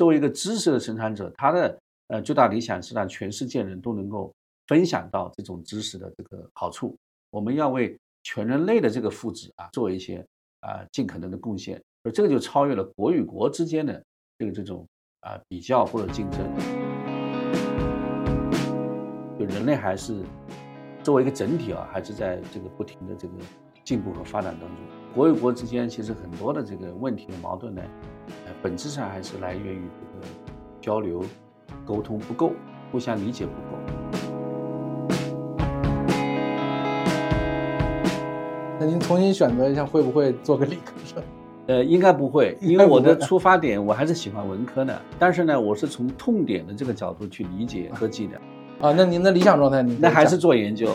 作为一个知识的生产者，他的呃最大理想是让全世界人都能够分享到这种知识的这个好处。我们要为全人类的这个福祉啊做一些啊尽可能的贡献，而这个就超越了国与国之间的这个这种啊比较或者竞争。就人类还是作为一个整体啊，还是在这个不停的这个进步和发展当中。国与国之间其实很多的这个问题和矛盾呢，呃，本质上还是来源于这个交流沟通不够，互相理解不够。那您重新选择一下，会不会做个理科生？呃，应该不会，因为我的出发点我还是喜欢文科的，但是呢，我是从痛点的这个角度去理解科技的。啊，那您的理想状态，您那还是做研究。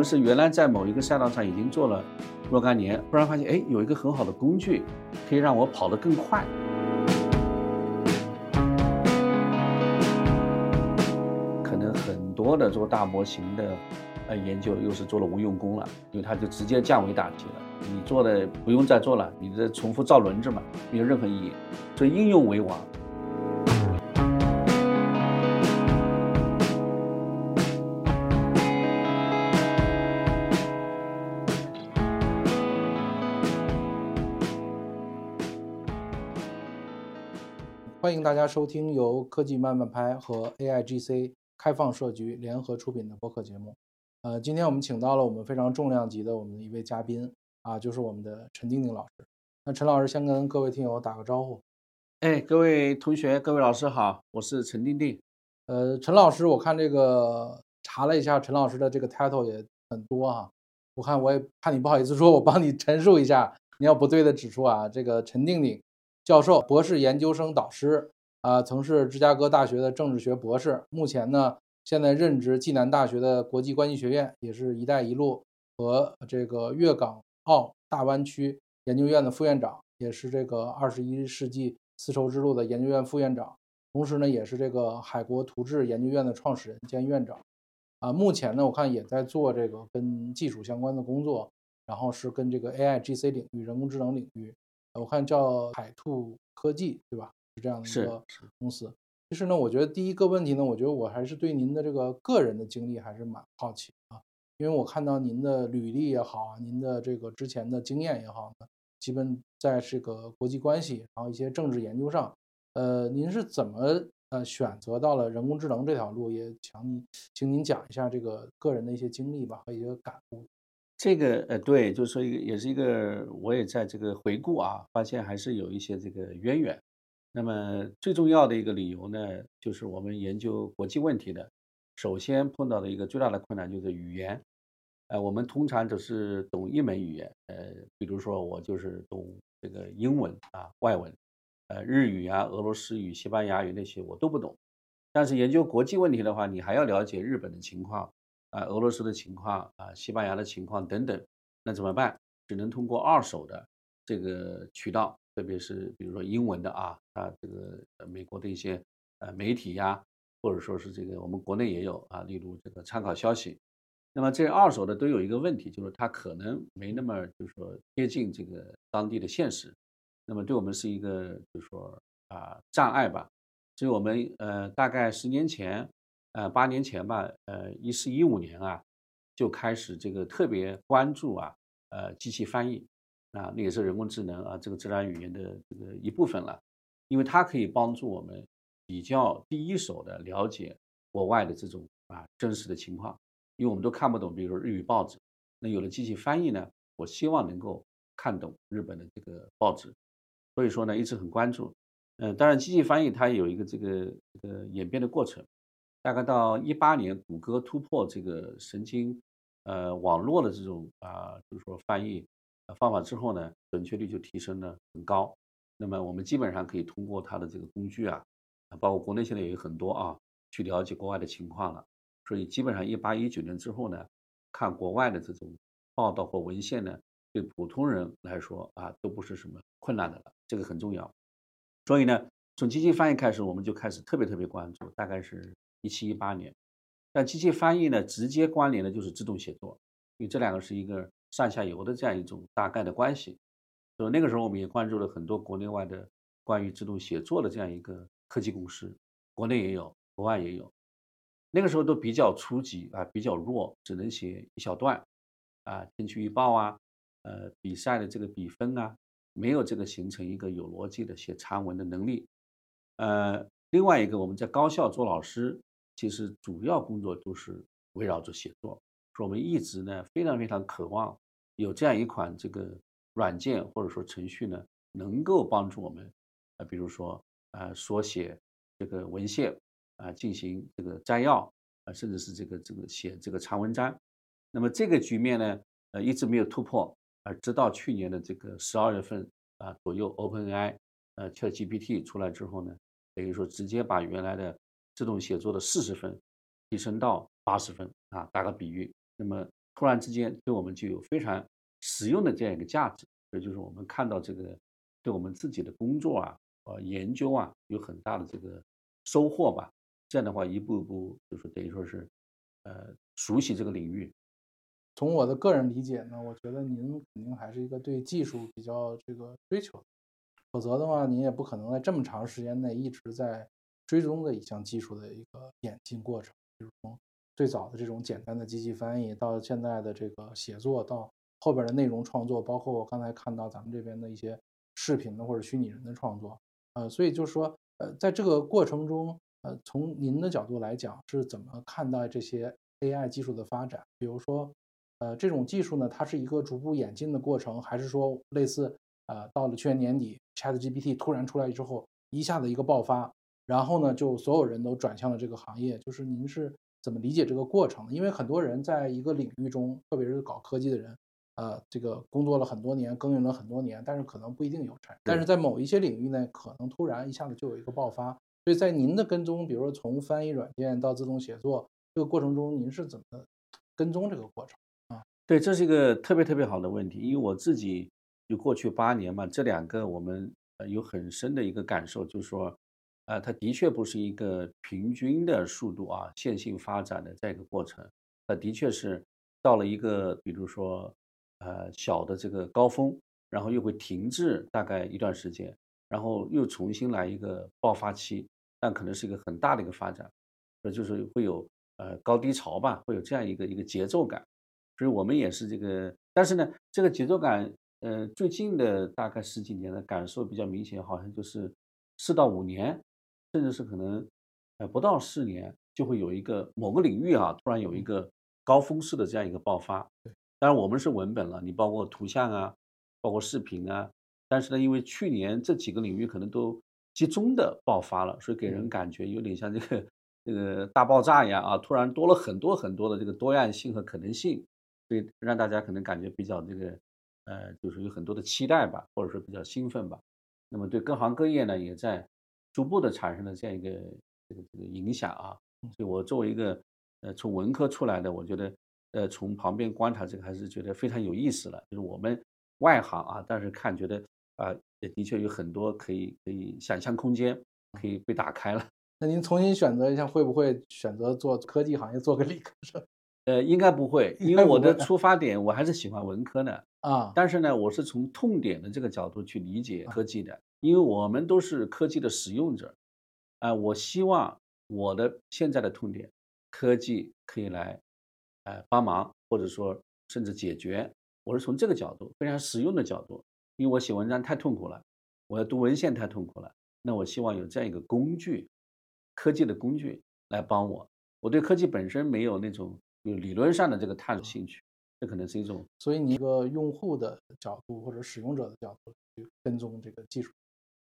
们是原来在某一个赛道上已经做了若干年，忽然发现，哎，有一个很好的工具，可以让我跑得更快。可能很多的做大模型的呃研究又是做了无用功了，因为它就直接降维打击了。你做的不用再做了，你的重复造轮子嘛，没有任何意义。所以应用为王。大家收听由科技慢慢拍和 AIGC 开放社局联合出品的播客节目。呃，今天我们请到了我们非常重量级的我们的一位嘉宾啊，就是我们的陈丁丁老师。那陈老师先跟各位听友打个招呼。哎，各位同学，各位老师好，我是陈丁丁。呃，陈老师，我看这个查了一下，陈老师的这个 title 也很多哈。我看我也怕你不好意思说，我帮你陈述一下，你要不对的指出啊。这个陈定定。教授、博士研究生导师，啊，曾是芝加哥大学的政治学博士。目前呢，现在任职暨南大学的国际关系学院，也是一带一路和这个粤港澳大湾区研究院的副院长，也是这个二十一世纪丝绸之路的研究院副院长。同时呢，也是这个海国图志研究院的创始人兼院长。啊，目前呢，我看也在做这个跟技术相关的工作，然后是跟这个 AI、GC 领域、人工智能领域。我看叫海兔科技，对吧？是这样的一个公司。其实呢，我觉得第一个问题呢，我觉得我还是对您的这个个人的经历还是蛮好奇啊，因为我看到您的履历也好啊，您的这个之前的经验也好呢，基本在这个国际关系，然后一些政治研究上，呃，您是怎么呃选择到了人工智能这条路？也请您，请您讲一下这个个人的一些经历吧和一些感悟。这个呃，对，就是说一个，也是一个，我也在这个回顾啊，发现还是有一些这个渊源。那么最重要的一个理由呢，就是我们研究国际问题的，首先碰到的一个最大的困难就是语言。呃，我们通常只是懂一门语言，呃，比如说我就是懂这个英文啊，外文，呃，日语啊，俄罗斯语、西班牙语那些我都不懂。但是研究国际问题的话，你还要了解日本的情况。啊，俄罗斯的情况啊，西班牙的情况等等，那怎么办？只能通过二手的这个渠道，特别是比如说英文的啊，啊，这个美国的一些呃媒体呀，或者说是这个我们国内也有啊，例如这个参考消息。那么这二手的都有一个问题，就是它可能没那么就是说贴近这个当地的现实，那么对我们是一个就是说啊障碍吧。所以我们呃大概十年前。呃，八年前吧，呃，一四一五年啊，就开始这个特别关注啊，呃，机器翻译啊，那也是人工智能啊，这个自然语言的这个一部分了，因为它可以帮助我们比较第一手的了解国外的这种啊真实的情况，因为我们都看不懂，比如说日语报纸，那有了机器翻译呢，我希望能够看懂日本的这个报纸，所以说呢，一直很关注，嗯，当然机器翻译它有一个这个这个演变的过程。大概到一八年，谷歌突破这个神经，呃，网络的这种啊，就是说翻译方法之后呢，准确率就提升了很高。那么我们基本上可以通过它的这个工具啊，包括国内现在也有很多啊，去了解国外的情况了。所以基本上一八一九年之后呢，看国外的这种报道或文献呢，对普通人来说啊，都不是什么困难的了。这个很重要。所以呢，从机器翻译开始，我们就开始特别特别关注，大概是。一七一八年，但机器翻译呢，直接关联的就是自动写作，因为这两个是一个上下游的这样一种大概的关系，所以那个时候我们也关注了很多国内外的关于自动写作的这样一个科技公司，国内也有，国外也有。那个时候都比较初级啊，比较弱，只能写一小段啊，天气预报啊，呃，比赛的这个比分啊，没有这个形成一个有逻辑的写长文的能力。呃，另外一个我们在高校做老师，其实主要工作都是围绕着写作，说我们一直呢非常非常渴望有这样一款这个软件或者说程序呢，能够帮助我们，啊，比如说啊，缩写这个文献。啊，进行这个摘要啊，甚至是这个这个写这个长文章，那么这个局面呢，呃，一直没有突破，而直到去年的这个十二月份啊左右，OpenAI 呃 ChatGPT 出来之后呢，等于说直接把原来的自动写作的四十分提升到八十分啊，打个比喻，那么突然之间对我们就有非常实用的这样一个价值，也就是我们看到这个对我们自己的工作啊，呃研究啊有很大的这个收获吧。这样的话，一步一步就是等于说是，呃，熟悉这个领域。从我的个人理解呢，我觉得您肯定还是一个对技术比较这个追求，否则的话，您也不可能在这么长时间内一直在追踪的一项技术的一个演进过程。比如从最早的这种简单的机器翻译，到现在的这个写作，到后边的内容创作，包括我刚才看到咱们这边的一些视频的或者虚拟人的创作，呃，所以就是说，呃，在这个过程中。呃，从您的角度来讲，是怎么看待这些 AI 技术的发展？比如说，呃，这种技术呢，它是一个逐步演进的过程，还是说类似，呃，到了去年年底，ChatGPT 突然出来之后，一下子一个爆发，然后呢，就所有人都转向了这个行业？就是您是怎么理解这个过程？因为很多人在一个领域中，特别是搞科技的人，呃，这个工作了很多年，耕耘了很多年，但是可能不一定有成，但是在某一些领域呢，可能突然一下子就有一个爆发。所以在您的跟踪，比如说从翻译软件到自动写作这个过程中，您是怎么跟踪这个过程啊？对，这是一个特别特别好的问题，因为我自己就过去八年嘛，这两个我们呃有很深的一个感受，就是说，呃，它的确不是一个平均的速度啊，线性发展的这样一个过程，它的确是到了一个比如说呃小的这个高峰，然后又会停滞大概一段时间。然后又重新来一个爆发期，但可能是一个很大的一个发展，呃，就是会有呃高低潮吧，会有这样一个一个节奏感。所以我们也是这个，但是呢，这个节奏感，呃，最近的大概十几年的感受比较明显，好像就是四到五年，甚至是可能呃不到四年，就会有一个某个领域啊，突然有一个高峰式的这样一个爆发。当然我们是文本了，你包括图像啊，包括视频啊。但是呢，因为去年这几个领域可能都集中的爆发了，所以给人感觉有点像这个这个大爆炸一样啊，突然多了很多很多的这个多样性和可能性，所以让大家可能感觉比较这个呃，就是有很多的期待吧，或者说比较兴奋吧。那么对各行各业呢，也在逐步的产生了这样一个这个这个影响啊。所以我作为一个呃从文科出来的，我觉得呃从旁边观察这个还是觉得非常有意思了，就是我们外行啊，但是看觉得。啊，也的确有很多可以可以想象空间可以被打开了。那您重新选择一下，会不会选择做科技行业，做个理科生？呃，应该不会，因为我的出发点我还是喜欢文科的啊。但是呢，我是从痛点的这个角度去理解科技的，因为我们都是科技的使用者。啊，我希望我的现在的痛点，科技可以来，呃，帮忙或者说甚至解决。我是从这个角度，非常实用的角度。因为我写文章太痛苦了，我要读文献太痛苦了，那我希望有这样一个工具，科技的工具来帮我。我对科技本身没有那种有理论上的这个探索兴趣，这可能是一种。所以你一个用户的角度或者使用者的角度去跟踪这个技术。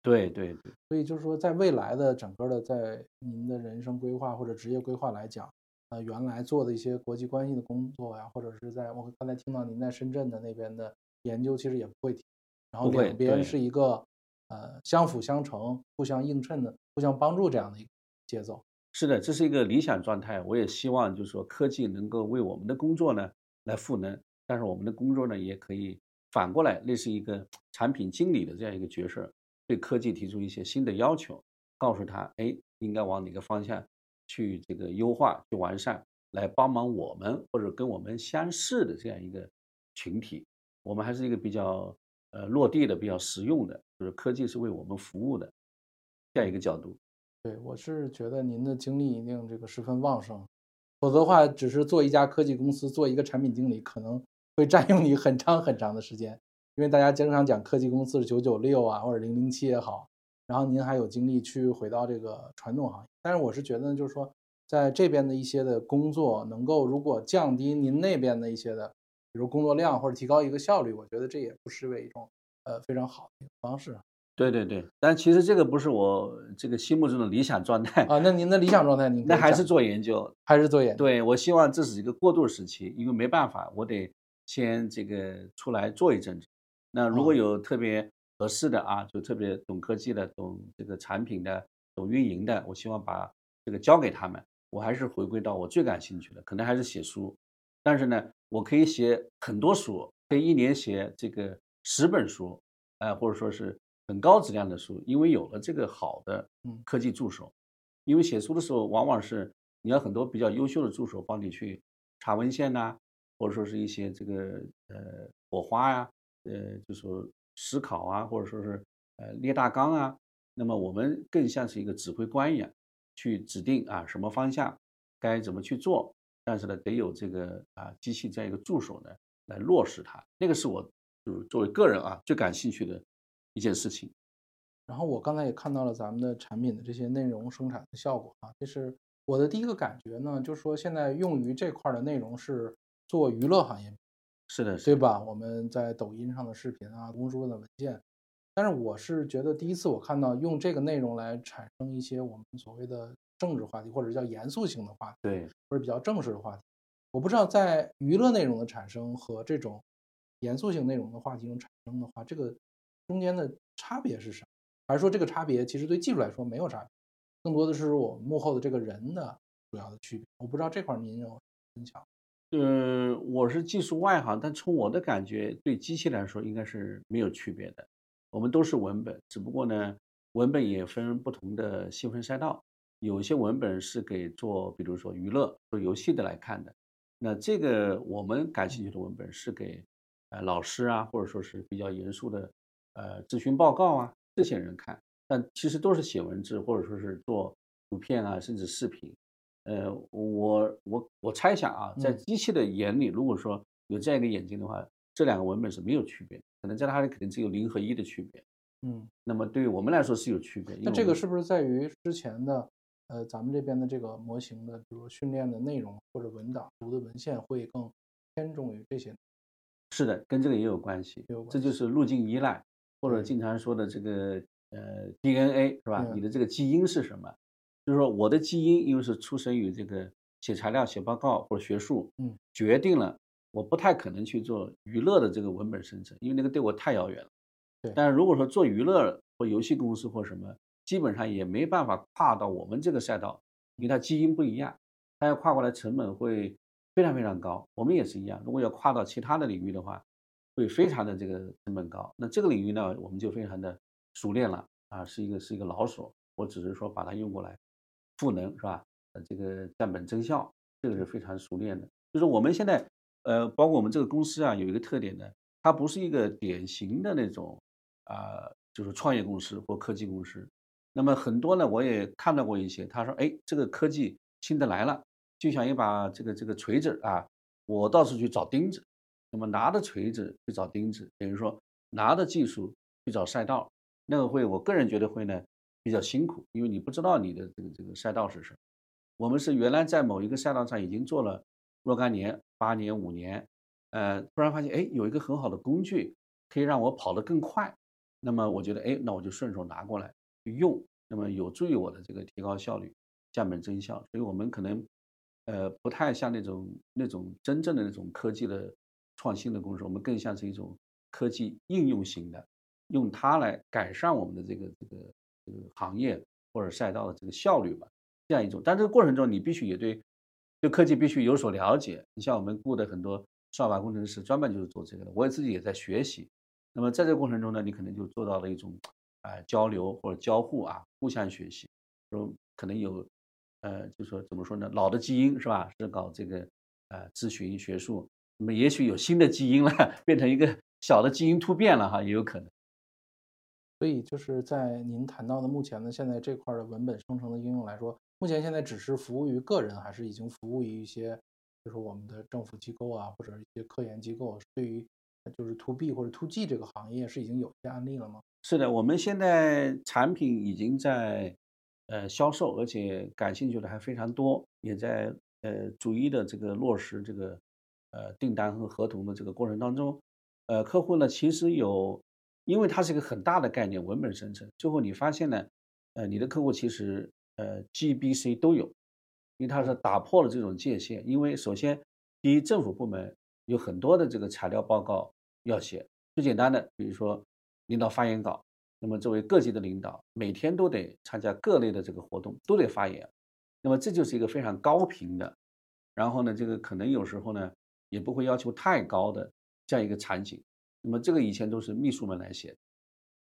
对对对。所以就是说，在未来的整个的在您的人生规划或者职业规划来讲，呃，原来做的一些国际关系的工作呀，或者是在我刚才听到您在深圳的那边的研究，其实也不会停。然后两边是一个呃相辅相成、互相映衬的、互相帮助这样的一个节奏。是的，这是一个理想状态。我也希望就是说科技能够为我们的工作呢来赋能，但是我们的工作呢也可以反过来类似一个产品经理的这样一个角色，对科技提出一些新的要求，告诉他哎应该往哪个方向去这个优化、去完善，来帮忙我们或者跟我们相似的这样一个群体。我们还是一个比较。呃落地的、比较实用的，就是科技是为我们服务的这样一个角度。对，我是觉得您的精力一定这个十分旺盛，否则的话，只是做一家科技公司，做一个产品经理，可能会占用你很长很长的时间。因为大家经常讲科技公司是九九六啊，或者零零七也好，然后您还有精力去回到这个传统行业。但是我是觉得，就是说，在这边的一些的工作，能够如果降低您那边的一些的，比如工作量或者提高一个效率，我觉得这也不失为一种呃非常好的一个方式。对对对，但其实这个不是我这个心目中的理想状态啊。那您的理想状态，您那还是做研究，还是做研？究？对我希望这是一个过渡时期，因为没办法，我得先这个出来做一阵子。那如果有特别合适的啊，就特别懂科技的、懂这个产品的、懂运营的，我希望把这个交给他们。我还是回归到我最感兴趣的，可能还是写书。但是呢，我可以写很多书，可以一年写这个十本书，呃，或者说是。很高质量的书，因为有了这个好的科技助手，因为写书的时候往往是你要很多比较优秀的助手帮你去查文献呐，或者说是一些这个呃火花呀，呃就说思考啊，或者说是呃列大纲啊，那么我们更像是一个指挥官一样，去指定啊什么方向该怎么去做，但是呢得有这个啊机器这样一个助手呢来落实它，那个是我就是作为个人啊最感兴趣的。一件事情，然后我刚才也看到了咱们的产品的这些内容生产的效果啊，这是我的第一个感觉呢，就是说现在用于这块的内容是做娱乐行业，是的，对吧？我们在抖音上的视频啊，公书的文件，但是我是觉得第一次我看到用这个内容来产生一些我们所谓的政治话题或者叫严肃性的话题，对，或者比较正式的话题，我不知道在娱乐内容的产生和这种严肃性内容的话题中产生的话，这个。中间的差别是什么？还是说这个差别其实对技术来说没有差别，更多的是我们幕后的这个人的主要的区别？我不知道这块您有分享？嗯，我是技术外行，但从我的感觉，对机器来说应该是没有区别的。我们都是文本，只不过呢，文本也分不同的细分赛道，有些文本是给做，比如说娱乐、做游戏的来看的。那这个我们感兴趣的文本是给呃老师啊，或者说是比较严肃的。呃，咨询报告啊，这些人看，但其实都是写文字或者说是做图片啊，甚至视频。呃，我我我猜想啊，在机器的眼里，如果说有这样一个眼睛的话，这两个文本是没有区别，可能在它里肯定只有零和一的区别。嗯，那么对于我们来说是有区别。那这个是不是在于之前的呃咱们这边的这个模型的，比如训练的内容或者文档读的文献会更偏重于这些？是的，跟这个也有关系，这就是路径依赖。或者经常说的这个呃 DNA 是吧？你的这个基因是什么？就是说我的基因因为是出生于这个写材料、写报告或者学术，嗯，决定了我不太可能去做娱乐的这个文本生成，因为那个对我太遥远了。对。但是如果说做娱乐或游戏公司或什么，基本上也没办法跨到我们这个赛道，因为它基因不一样，它要跨过来成本会非常非常高。我们也是一样，如果要跨到其他的领域的话。会非常的这个成本高，那这个领域呢，我们就非常的熟练了啊，是一个是一个老手。我只是说把它用过来赋能是吧？呃，这个降本增效，这个是非常熟练的。就是我们现在呃，包括我们这个公司啊，有一个特点呢，它不是一个典型的那种啊，就是创业公司或科技公司。那么很多呢，我也看到过一些，他说，哎，这个科技新的来了，就像一把这个这个锤子啊，我到处去找钉子。那么拿着锤子去找钉子，等于说拿着技术去找赛道，那个会我个人觉得会呢比较辛苦，因为你不知道你的这个这个赛道是什么。我们是原来在某一个赛道上已经做了若干年、八年、五年，呃，突然发现哎有一个很好的工具可以让我跑得更快，那么我觉得哎那我就顺手拿过来用，那么有助于我的这个提高效率、降本增效。所以我们可能呃不太像那种那种真正的那种科技的。创新的公司，我们更像是一种科技应用型的，用它来改善我们的这个这个这个行业或者赛道的这个效率吧，这样一种。但这个过程中，你必须也对对科技必须有所了解。你像我们雇的很多算法工程师，专门就是做这个的。我也自己也在学习。那么在这个过程中呢，你可能就做到了一种啊交流或者交互啊，互相学习。说可能有呃，就说怎么说呢？老的基因是吧？是搞这个呃咨询学术。那么也许有新的基因了，变成一个小的基因突变了哈，也有可能。所以就是在您谈到的目前的现在这块的文本生成的应用来说，目前现在只是服务于个人，还是已经服务于一些，就是我们的政府机构啊，或者一些科研机构，对于就是 to B 或者 to G 这个行业是已经有一些案例了吗？是的，我们现在产品已经在呃销售，而且感兴趣的还非常多，也在呃逐一的这个落实这个呃订单和合同的这个过程当中，呃客户呢其实有。因为它是一个很大的概念，文本生成，最后你发现呢，呃，你的客户其实呃 G、B、C 都有，因为它是打破了这种界限。因为首先，第一，政府部门有很多的这个材料报告要写，最简单的，比如说领导发言稿，那么作为各级的领导，每天都得参加各类的这个活动，都得发言，那么这就是一个非常高频的，然后呢，这个可能有时候呢，也不会要求太高的这样一个场景。那么这个以前都是秘书们来写，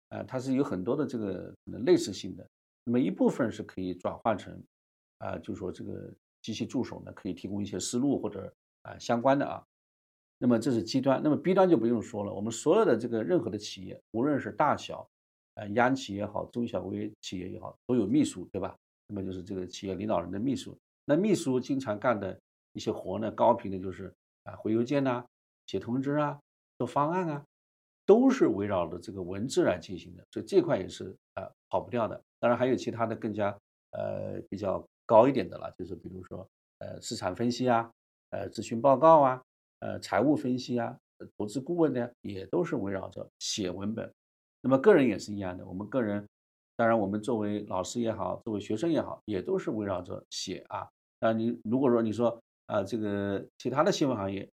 啊，它是有很多的这个类似性的。那么一部分是可以转换成，啊，就是说这个机器助手呢可以提供一些思路或者啊相关的啊。那么这是 G 端，那么 B 端就不用说了。我们所有的这个任何的企业，无论是大小，啊，央企也好，中小微企业也好，都有秘书，对吧？那么就是这个企业领导人的秘书。那秘书经常干的一些活呢，高频的就是啊回邮件呐，写通知啊，做方案啊。都是围绕着这个文字来进行的，所以这块也是呃跑不掉的。当然还有其他的更加呃比较高一点的了，就是比如说呃市场分析啊，呃咨询报告啊，呃财务分析啊，投资顾问呢也都是围绕着写文本。那么个人也是一样的，我们个人当然我们作为老师也好，作为学生也好，也都是围绕着写啊。那你如果说你说啊这个其他的新闻行业，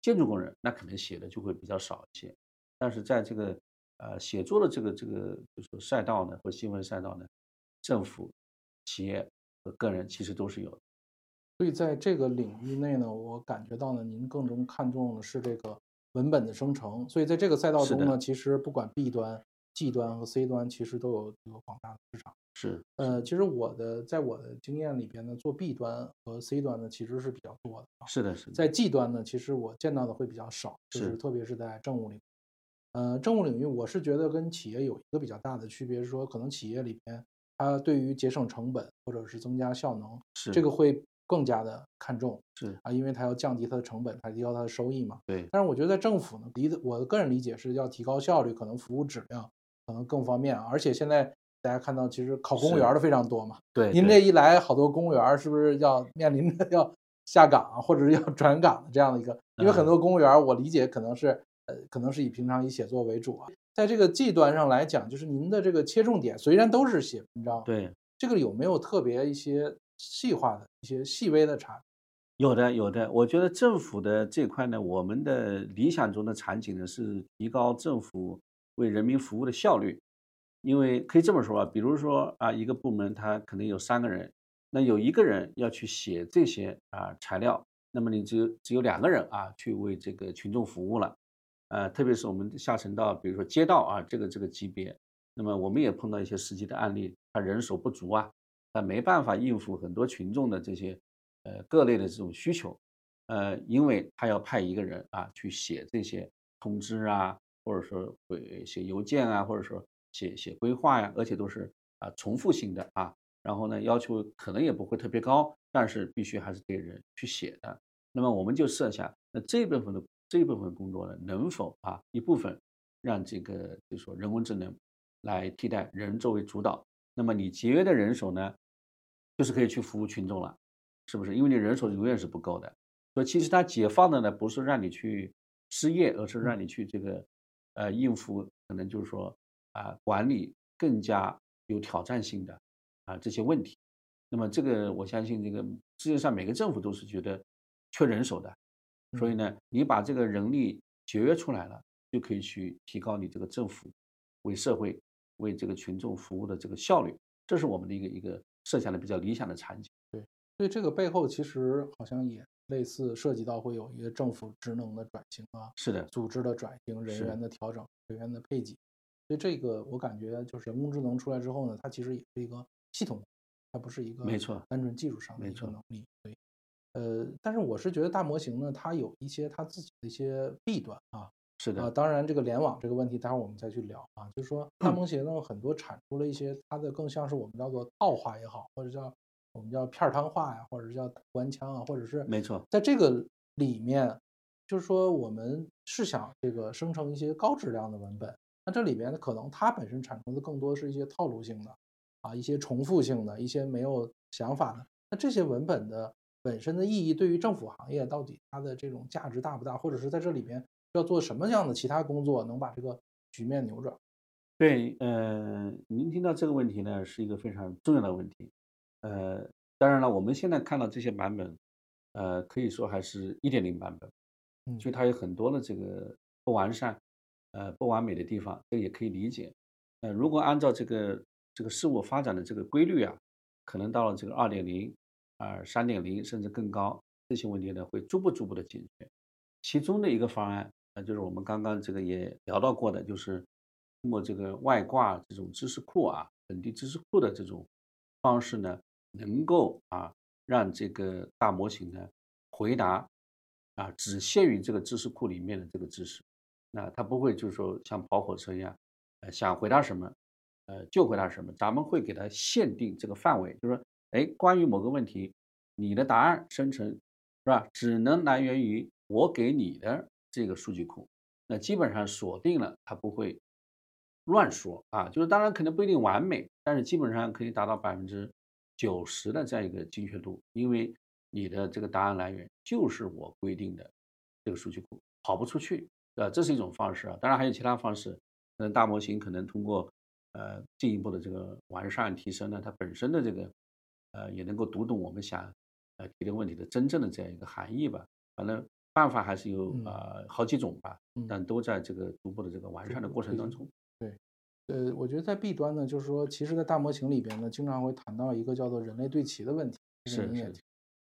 建筑工人那可能写的就会比较少一些。但是在这个呃写作的这个这个就是赛道呢，或新闻赛道呢，政府、企业和个人其实都是有的。所以在这个领域内呢，我感觉到呢，您更中看重的是这个文本的生成。所以在这个赛道中呢，其实不管 B 端、G 端和 C 端，其实都有一个广大的市场。是，呃，其实我的在我的经验里边呢，做 B 端和 C 端呢，其实是比较多的。是的，是。在 G 端呢，其实我见到的会比较少，就是特别是在政务领域。呃，政务领域，我是觉得跟企业有一个比较大的区别，是说可能企业里边，它对于节省成本或者是增加效能，是这个会更加的看重，是啊，因为它要降低它的成本，它提高它的收益嘛。对。但是我觉得在政府呢，理我的个人理解是要提高效率，可能服务质量可能更方便，而且现在大家看到其实考公务员的非常多嘛。对。您这一来，好多公务员是不是要面临着 要下岗啊或者是要转岗的这样的一个？因为很多公务员，我理解可能是。可能是以平常以写作为主啊，在这个 G 端上来讲，就是您的这个切重点虽然都是写文章，对这个有没有特别一些细化的一些细微的差？有的，有的。我觉得政府的这块呢，我们的理想中的场景呢是提高政府为人民服务的效率，因为可以这么说啊，比如说啊，一个部门它可能有三个人，那有一个人要去写这些啊材料，那么你只有只有两个人啊去为这个群众服务了。呃，特别是我们下沉到比如说街道啊，这个这个级别，那么我们也碰到一些实际的案例，他人手不足啊，他没办法应付很多群众的这些呃各类的这种需求，呃，因为他要派一个人啊去写这些通知啊，或者说会写邮件啊，或者说写写规划呀，而且都是啊重复性的啊，然后呢要求可能也不会特别高，但是必须还是得人去写的，那么我们就设想那这部分的。这一部分工作呢，能否啊一部分让这个就是说人工智能来替代人作为主导？那么你节约的人手呢，就是可以去服务群众了，是不是？因为你人手永远是不够的，所以其实它解放的呢，不是让你去失业，而是让你去这个呃应付可能就是说啊管理更加有挑战性的啊这些问题。那么这个我相信这个世界上每个政府都是觉得缺人手的。所以呢，你把这个人力节约出来了，就可以去提高你这个政府为社会、为这个群众服务的这个效率。这是我们的一个一个设想的比较理想的场景。对，所以这个背后其实好像也类似涉及到会有一个政府职能的转型啊，是的，组织的转型、人员的调整、人员的配给。所以这个我感觉就是人工智能出来之后呢，它其实也是一个系统，它不是一个没错单纯技术上的一个能力。对。呃，但是我是觉得大模型呢，它有一些它自己的一些弊端啊，是的，啊，当然这个联网这个问题，待会儿我们再去聊啊。就是说大模型呢，很多产出了一些它的更像是我们叫做套话也好，或者叫我们叫片儿汤话呀，或者是叫官腔啊，或者是没错，在这个里面，就是说我们是想这个生成一些高质量的文本，那这里边呢，可能它本身产出的更多是一些套路性的啊，一些重复性的，一些没有想法的。那这些文本的本身的意义，对于政府行业到底它的这种价值大不大，或者是在这里边要做什么样的其他工作，能把这个局面扭转？对，呃，您听到这个问题呢，是一个非常重要的问题。呃，当然了，我们现在看到这些版本，呃，可以说还是一点零版本，嗯所以它有很多的这个不完善，呃，不完美的地方，这个也可以理解。呃，如果按照这个这个事物发展的这个规律啊，可能到了这个二点零、啊三点零甚至更高，这些问题呢会逐步逐步的解决。其中的一个方案，呃，就是我们刚刚这个也聊到过的，就是通过这个外挂这种知识库啊，本地知识库的这种方式呢，能够啊让这个大模型呢回答啊只限于这个知识库里面的这个知识，那它不会就是说像跑火车一样，呃想回答什么，呃就回答什么，咱们会给它限定这个范围，就是说，哎，关于某个问题，你的答案生成是吧，只能来源于我给你的这个数据库，那基本上锁定了，它不会乱说啊，就是当然可能不一定完美，但是基本上可以达到百分之九十的这样一个精确度，因为你的这个答案来源就是我规定的这个数据库，跑不出去，呃，这是一种方式啊。当然还有其他方式，可能大模型可能通过呃进一步的这个完善提升呢，它本身的这个呃也能够读懂我们想呃提的问题的真正的这样一个含义吧。反正办法还是有嗯呃好几种吧，嗯但都在这个逐步的这个完善的过程当中。对呃，我觉得在弊端呢，就是说，其实，在大模型里边呢，经常会谈到一个叫做人类对齐的问题，是是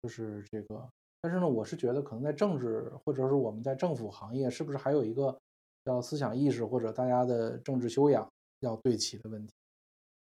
就是这个。但是呢，我是觉得可能在政治或者是我们在政府行业，是不是还有一个叫思想意识或者大家的政治修养要对齐的问题？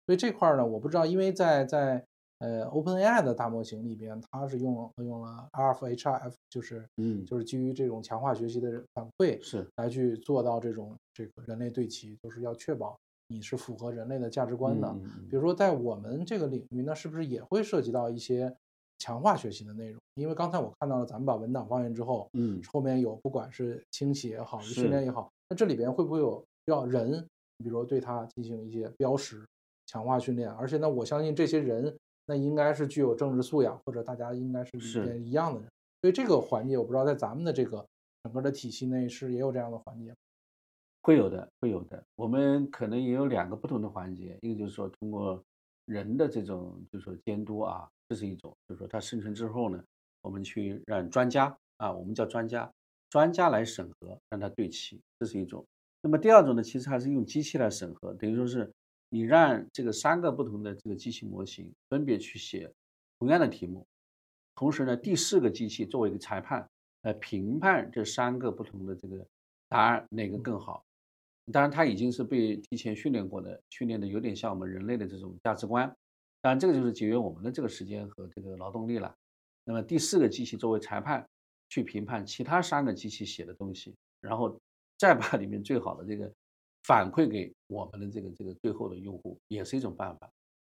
所以这块儿呢，我不知道，因为在在呃 OpenAI 的大模型里边，它是用用了 RFHRF，就是嗯，就是基于这种强化学习的反馈，是来去做到这种这个人类对齐，就是要确保你是符合人类的价值观的。比如说，在我们这个领域呢，是不是也会涉及到一些强化学习的内容？因为刚才我看到了，咱们把文档放进之后，嗯后面有不管是清洗也好，是训练也好，那这里边会不会有要人，比如对它进行一些标识、强化训练？而且呢，我相信这些人那应该是具有政治素养，或者大家应该是里是一样的人。所以这个环节，我不知道在咱们的这个整个的体系内是也有这样的环节。会有的，会有的。我们可能也有两个不同的环节，一个就是说通过人的这种就是说监督啊，这是一种，就是说它生成之后呢，我们去让专家啊，我们叫专家，专家来审核，让它对齐，这是一种。那么第二种呢，其实还是用机器来审核，等于说是你让这个三个不同的这个机器模型分别去写同样的题目，同时呢，第四个机器作为一个裁判来评判这三个不同的这个答案哪个更好。当然，它已经是被提前训练过的，训练的有点像我们人类的这种价值观。当然，这个就是节约我们的这个时间和这个劳动力了。那么第四个机器作为裁判，去评判其他三个机器写的东西，然后再把里面最好的这个反馈给我们的这个这个最后的用户，也是一种办法。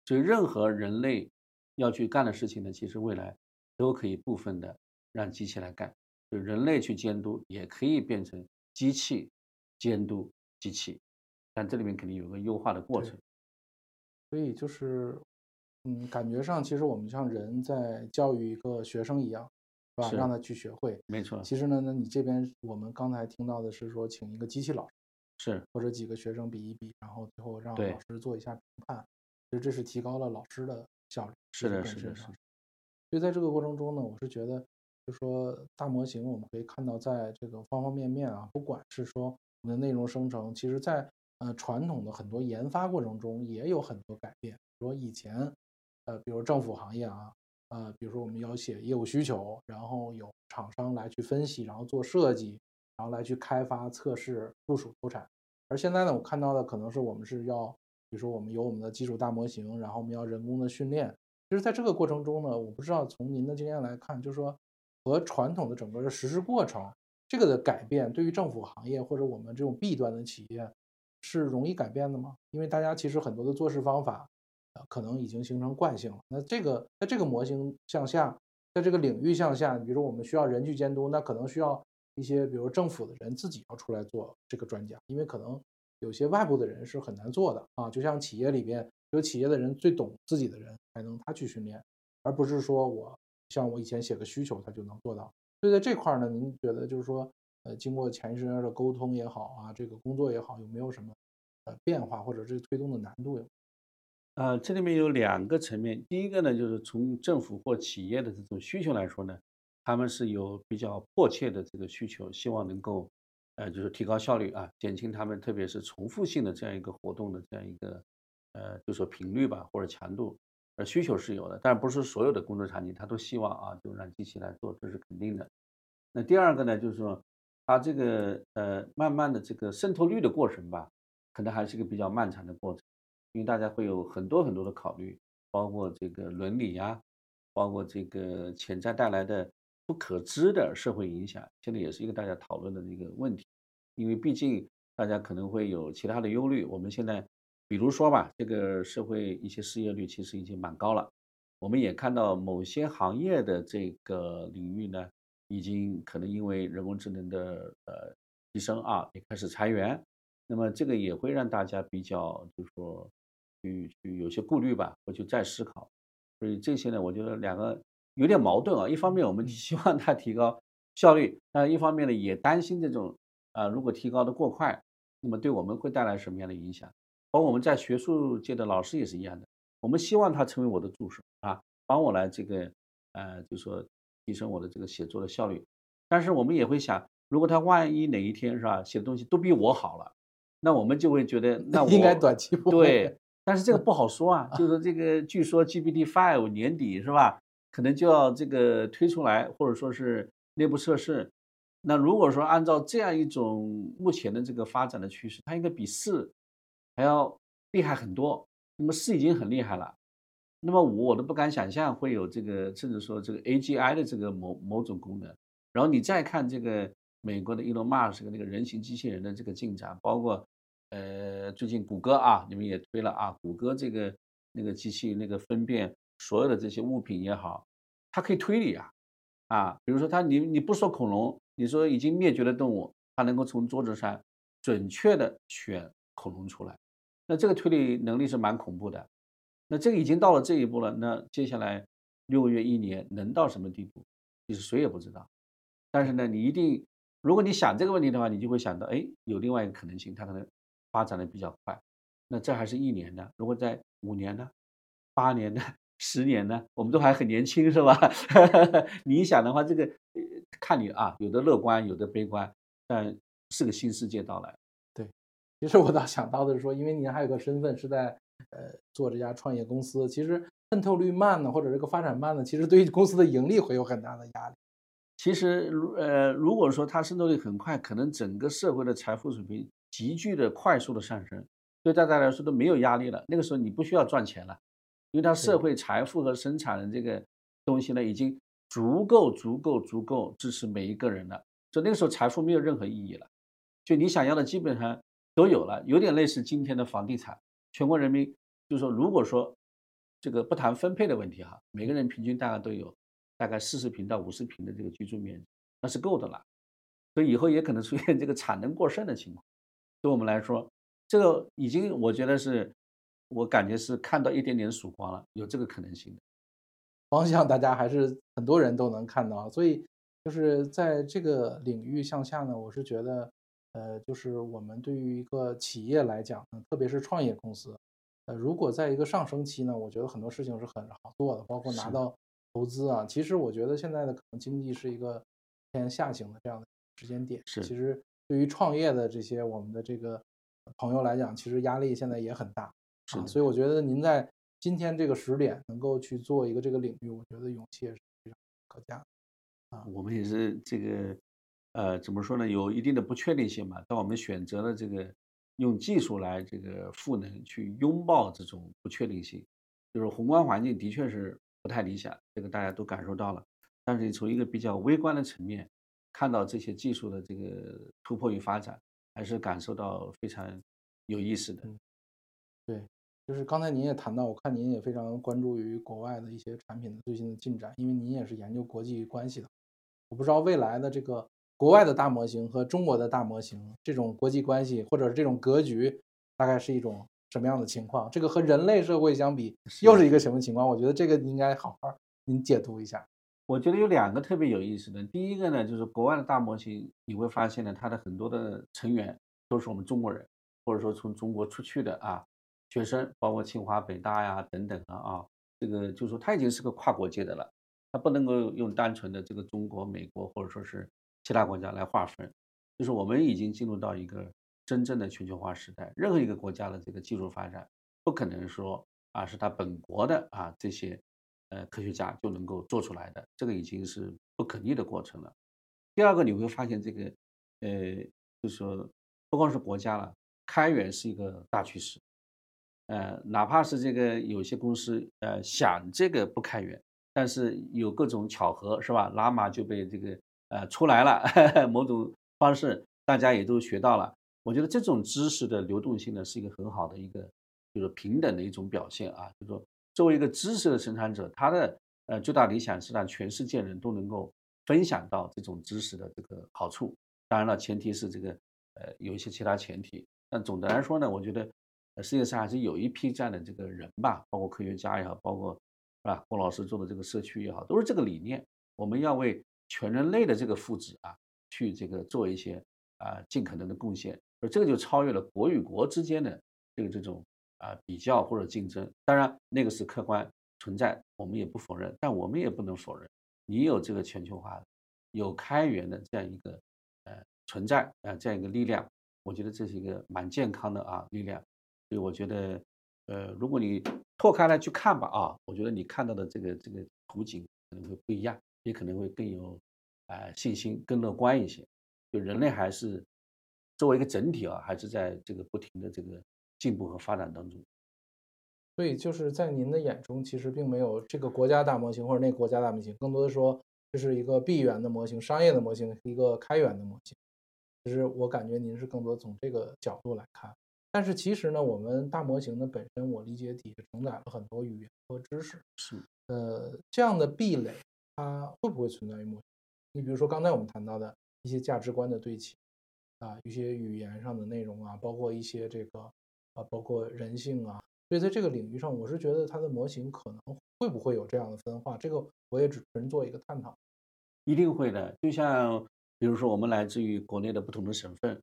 所以，任何人类要去干的事情呢，其实未来都可以部分的让机器来干，就人类去监督，也可以变成机器监督机器，但这里面肯定有个优化的过程。所以就是，嗯，感觉上其实我们像人在教育一个学生一样，是吧？让他去学会。没错，其实呢，那你这边我们刚才听到的是说，请一个机器老师是或者几个学生比一比，然后最后让老师做一下评判。其实这是提高了老师的效率。是的，这是的，是的。所以在这个过程中呢，我是觉得，就说大模型我们可以看到，在这个方方面面啊，不管是说我们的内容生成，其实在呃传统的很多研发过程中也有很多改变。比如说以前，呃，比如政府行业啊，呃，比如说我们要写业务需求，然后有厂商来去分析，然后做设计，然后来去开发、测试、部署、投产。而现在呢，我看到的可能是我们是要，比如说我们有我们的基础大模型，然后我们要人工的训练。其实在这个过程中呢，我不知道从您的经验来看，就是说和传统的整个的实施过程这个的改变对于政府行业或者我们这种 B 端的企业是容易改变的吗？因为大家其实很多的做事方法，呃，可能已经形成惯性了。那这个在这个模型向下，在这个领域向下，比如说我们需要人去监督，那可能需要一些比如政府的人自己要出来做这个专家，因为可能有些外部的人是很难做的啊。就像企业里边有企业的人最懂自己的人才能他去训练，而不是说我像我以前写个需求他就能做到。所以在这块呢，您觉得就是说，呃，经过前一阵的沟通也好啊，这个工作也好，有没有什么呃变化，或者是推动的难度？呃，这里面有两个层面。第一个呢，就是从政府或企业的这种需求来说呢，他们是有比较迫切的这个需求，希望能够呃，就是提高效率啊，减轻他们特别是重复性的这样一个活动的这样一个呃，就说频率吧或者强度。呃，需求是有的，但不是所有的工作场景他都希望啊，就让机器来做，这是肯定的。那第二个呢，就是说，它这个呃，慢慢的这个渗透率的过程吧，可能还是一个比较漫长的过程，因为大家会有很多很多的考虑，包括这个伦理呀，包括这个潜在带来的不可知的社会影响，现在也是一个大家讨论的一个问题，因为毕竟大家可能会有其他的忧虑，我们现在。比如说吧，这个社会一些失业率其实已经蛮高了，我们也看到某些行业的这个领域呢，已经可能因为人工智能的呃提升啊，也开始裁员，那么这个也会让大家比较就是说去去有些顾虑吧，或去再思考。所以这些呢，我觉得两个有点矛盾啊，一方面我们希望它提高效率，但一方面呢也担心这种啊，如果提高的过快，那么对我们会带来什么样的影响？包括我们在学术界的老师也是一样的，我们希望他成为我的助手啊，帮我来这个呃，就说提升我的这个写作的效率。但是我们也会想，如果他万一哪一天是吧，写的东西都比我好了，那我们就会觉得 那我应该短期不对。但是这个 不好说啊，就是这个据说 GPT Five 年底是吧，可能就要这个推出来，或者说是内部测试。那如果说按照这样一种目前的这个发展的趋势，它应该比四。还要厉害很多，那么四已经很厉害了，那么五我都不敢想象会有这个，甚至说这个 AGI 的这个某某种功能。然后你再看这个美国的 Elon Musk 那个人形机器人的这个进展，包括呃最近谷歌啊，你们也推了啊，谷歌这个那个机器那个分辨所有的这些物品也好，它可以推理啊啊，比如说它你你不说恐龙，你说已经灭绝的动物，它能够从桌子上准确的选恐龙出来。那这个推理能力是蛮恐怖的，那这个已经到了这一步了，那接下来六个月、一年能到什么地步，其实谁也不知道。但是呢，你一定，如果你想这个问题的话，你就会想到，哎，有另外一个可能性，它可能发展的比较快。那这还是一年的，如果在五年呢、八年呢、十年呢，我们都还很年轻，是吧？你想的话，这个看你啊，有的乐观，有的悲观，但是个新世界到来。对其实我倒想到的是说，因为您还有个身份是在呃做这家创业公司，其实渗透率慢呢，或者这个发展慢呢，其实对于公司的盈利会有很大的压力。其实如呃如果说它渗透率很快，可能整个社会的财富水平急剧的快速的上升，对大家来说都没有压力了。那个时候你不需要赚钱了，因为它社会财富和生产的这个东西呢，已经足够足够足够支持每一个人了。就那个时候财富没有任何意义了，就你想要的基本上。都有了，有点类似今天的房地产。全国人民就是说，如果说这个不谈分配的问题哈，每个人平均大概都有大概四十平到五十平的这个居住面积，那是够的了。所以以后也可能出现这个产能过剩的情况。对我们来说，这个已经我觉得是，我感觉是看到一点点曙光了，有这个可能性的方向，大家还是很多人都能看到。所以就是在这个领域向下呢，我是觉得。呃，就是我们对于一个企业来讲，特别是创业公司，呃，如果在一个上升期呢，我觉得很多事情是很好做的，包括拿到投资啊。其实我觉得现在的可能经济是一个偏下行的这样的时间点。是，其实对于创业的这些我们的这个朋友来讲，其实压力现在也很大。是，所以我觉得您在今天这个时点能够去做一个这个领域，我觉得勇气也是非常可嘉。啊，我们也是这个。呃，怎么说呢？有一定的不确定性嘛。但我们选择了这个用技术来这个赋能，去拥抱这种不确定性，就是宏观环境的确是不太理想，这个大家都感受到了。但是从一个比较微观的层面，看到这些技术的这个突破与发展，还是感受到非常有意思的。对，就是刚才您也谈到，我看您也非常关注于国外的一些产品的最新的进展，因为您也是研究国际关系的。我不知道未来的这个国外的大模型和中国的大模型这种国际关系或者是这种格局，大概是一种什么样的情况？这个和人类社会相比，又是一个什么情况？我觉得这个应该好好您解读一下。我觉得有两个特别有意思的，第一个呢，就是国外的大模型，你会发现呢，它的很多的成员都是我们中国人，或者说从中国出去的啊。学生包括清华、北大呀等等的啊，这个就是说他已经是个跨国界的了，他不能够用单纯的这个中国、美国或者说是其他国家来划分，就是我们已经进入到一个真正的全球化时代。任何一个国家的这个技术发展，不可能说啊是他本国的啊这些呃科学家就能够做出来的，这个已经是不可逆的过程了。第二个你会发现这个呃，就是说不光是国家了，开源是一个大趋势。呃，哪怕是这个有些公司，呃，想这个不开源，但是有各种巧合，是吧？拉玛就被这个呃出来了，某种方式大家也都学到了。我觉得这种知识的流动性呢，是一个很好的一个，就是平等的一种表现啊。就是说，作为一个知识的生产者，他的呃最大理想是让全世界人都能够分享到这种知识的这个好处。当然了，前提是这个呃有一些其他前提。但总的来说呢，我觉得。世界上还是有一批这样的这个人吧，包括科学家也好，包括是吧郭老师做的这个社区也好，都是这个理念。我们要为全人类的这个福祉啊，去这个做一些啊尽可能的贡献。而这个就超越了国与国之间的这个这种啊比较或者竞争。当然那个是客观存在，我们也不否认，但我们也不能否认，你有这个全球化的、有开源的这样一个呃存在啊这样一个力量，我觉得这是一个蛮健康的啊力量。所以我觉得，呃，如果你拓开来去看吧，啊，我觉得你看到的这个这个图景可能会不一样，也可能会更有，呃，信心，更乐观一些。就人类还是作为一个整体啊，还是在这个不停的这个进步和发展当中。所以就是在您的眼中，其实并没有这个国家大模型或者那个国家大模型，更多的说这是一个闭源的模型、商业的模型、一个开源的模型。其实我感觉您是更多从这个角度来看。但是其实呢，我们大模型呢本身，我理解底下承载了很多语言和知识。是，呃，这样的壁垒，它会不会存在于模型？你比如说刚才我们谈到的一些价值观的对齐，啊，一些语言上的内容啊，包括一些这个啊，包括人性啊，所以在这个领域上，我是觉得它的模型可能会不会有这样的分化？这个我也只纯做一个探讨。一定会的，就像比如说我们来自于国内的不同的省份。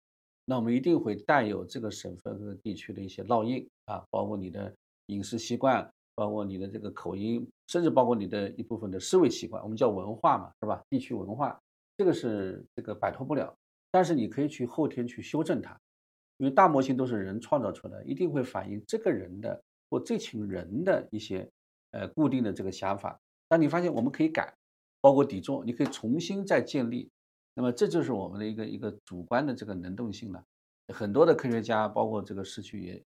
那我们一定会带有这个省份和地区的一些烙印啊，包括你的饮食习惯，包括你的这个口音，甚至包括你的一部分的思维习惯，我们叫文化嘛，是吧？地区文化，这个是这个摆脱不了。但是你可以去后天去修正它，因为大模型都是人创造出来的，一定会反映这个人的或这群人的一些呃固定的这个想法。但你发现我们可以改，包括底座，你可以重新再建立。那么这就是我们的一个一个主观的这个能动性了，很多的科学家，包括这个市区也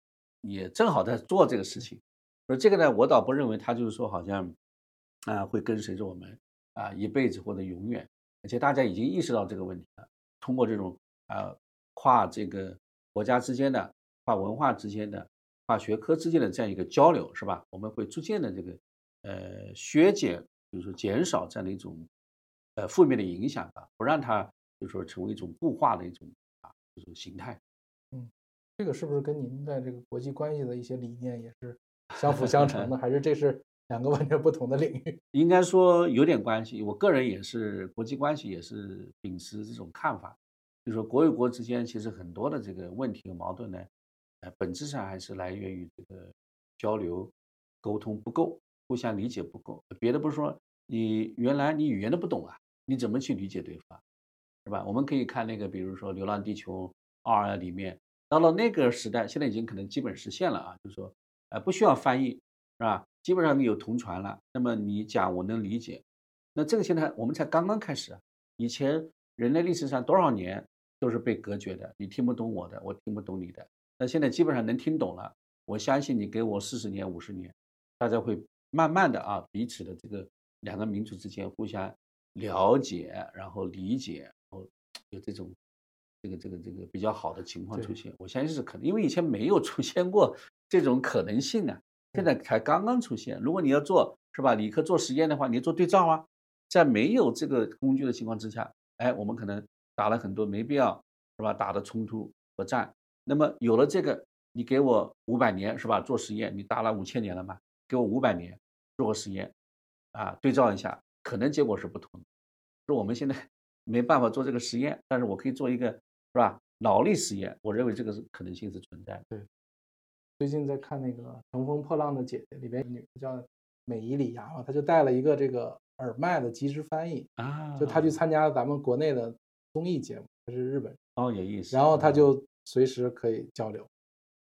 也正好在做这个事情。而这个呢，我倒不认为他就是说好像啊会跟随着我们啊一辈子或者永远，而且大家已经意识到这个问题了。通过这种啊跨这个国家之间的、跨文化之间的、跨学科之间的这样一个交流，是吧？我们会逐渐的这个呃削减，比如说减少这样的一种。呃，负面的影响吧，不让它就说成为一种固化的一种啊这种形态。嗯，这个是不是跟您在这个国际关系的一些理念也是相辅相成的？还是这是两个完全不同的领域？应该说有点关系。我个人也是国际关系也是秉持这种看法，就是说国与国之间其实很多的这个问题和矛盾呢，呃，本质上还是来源于这个交流沟通不够，互相理解不够。别的不说，你原来你语言都不懂啊。你怎么去理解对方，是吧？我们可以看那个，比如说《流浪地球二》里面，到了那个时代，现在已经可能基本实现了啊，就是说，呃，不需要翻译，是吧？基本上你有同传了。那么你讲，我能理解。那这个现在我们才刚刚开始。以前人类历史上多少年都是被隔绝的，你听不懂我的，我听不懂你的。那现在基本上能听懂了。我相信你给我四十年、五十年，大家会慢慢的啊，彼此的这个两个民族之间互相。了解，然后理解，然后 有这种这个这个这个比较好的情况出现。我相信是可能，因为以前没有出现过 这种可能性啊，现在才刚刚出现。如果你要做是吧，理科做实验的话，你做对照啊，在没有这个工具的情况之下，哎，我们可能打了很多没必要是吧打的冲突和战。那么有了这个，你给我五百年是吧做实验，你打了五千年了嘛，给我五百年做个实验，啊，对照一下，可能结果是不同的。说我们现在 没办法做这个实验，但是我可以做一个是吧脑力实验，我认为这个是可能性是存在的。最近在看那个《乘风破浪的姐姐》，里边女的叫美伊里亚嘛，她就带了一个这个耳麦的即时翻译，啊，就她去参加咱们国内的综艺节目，她是日本人，哦有意思，然后她嗯就随时可以交流，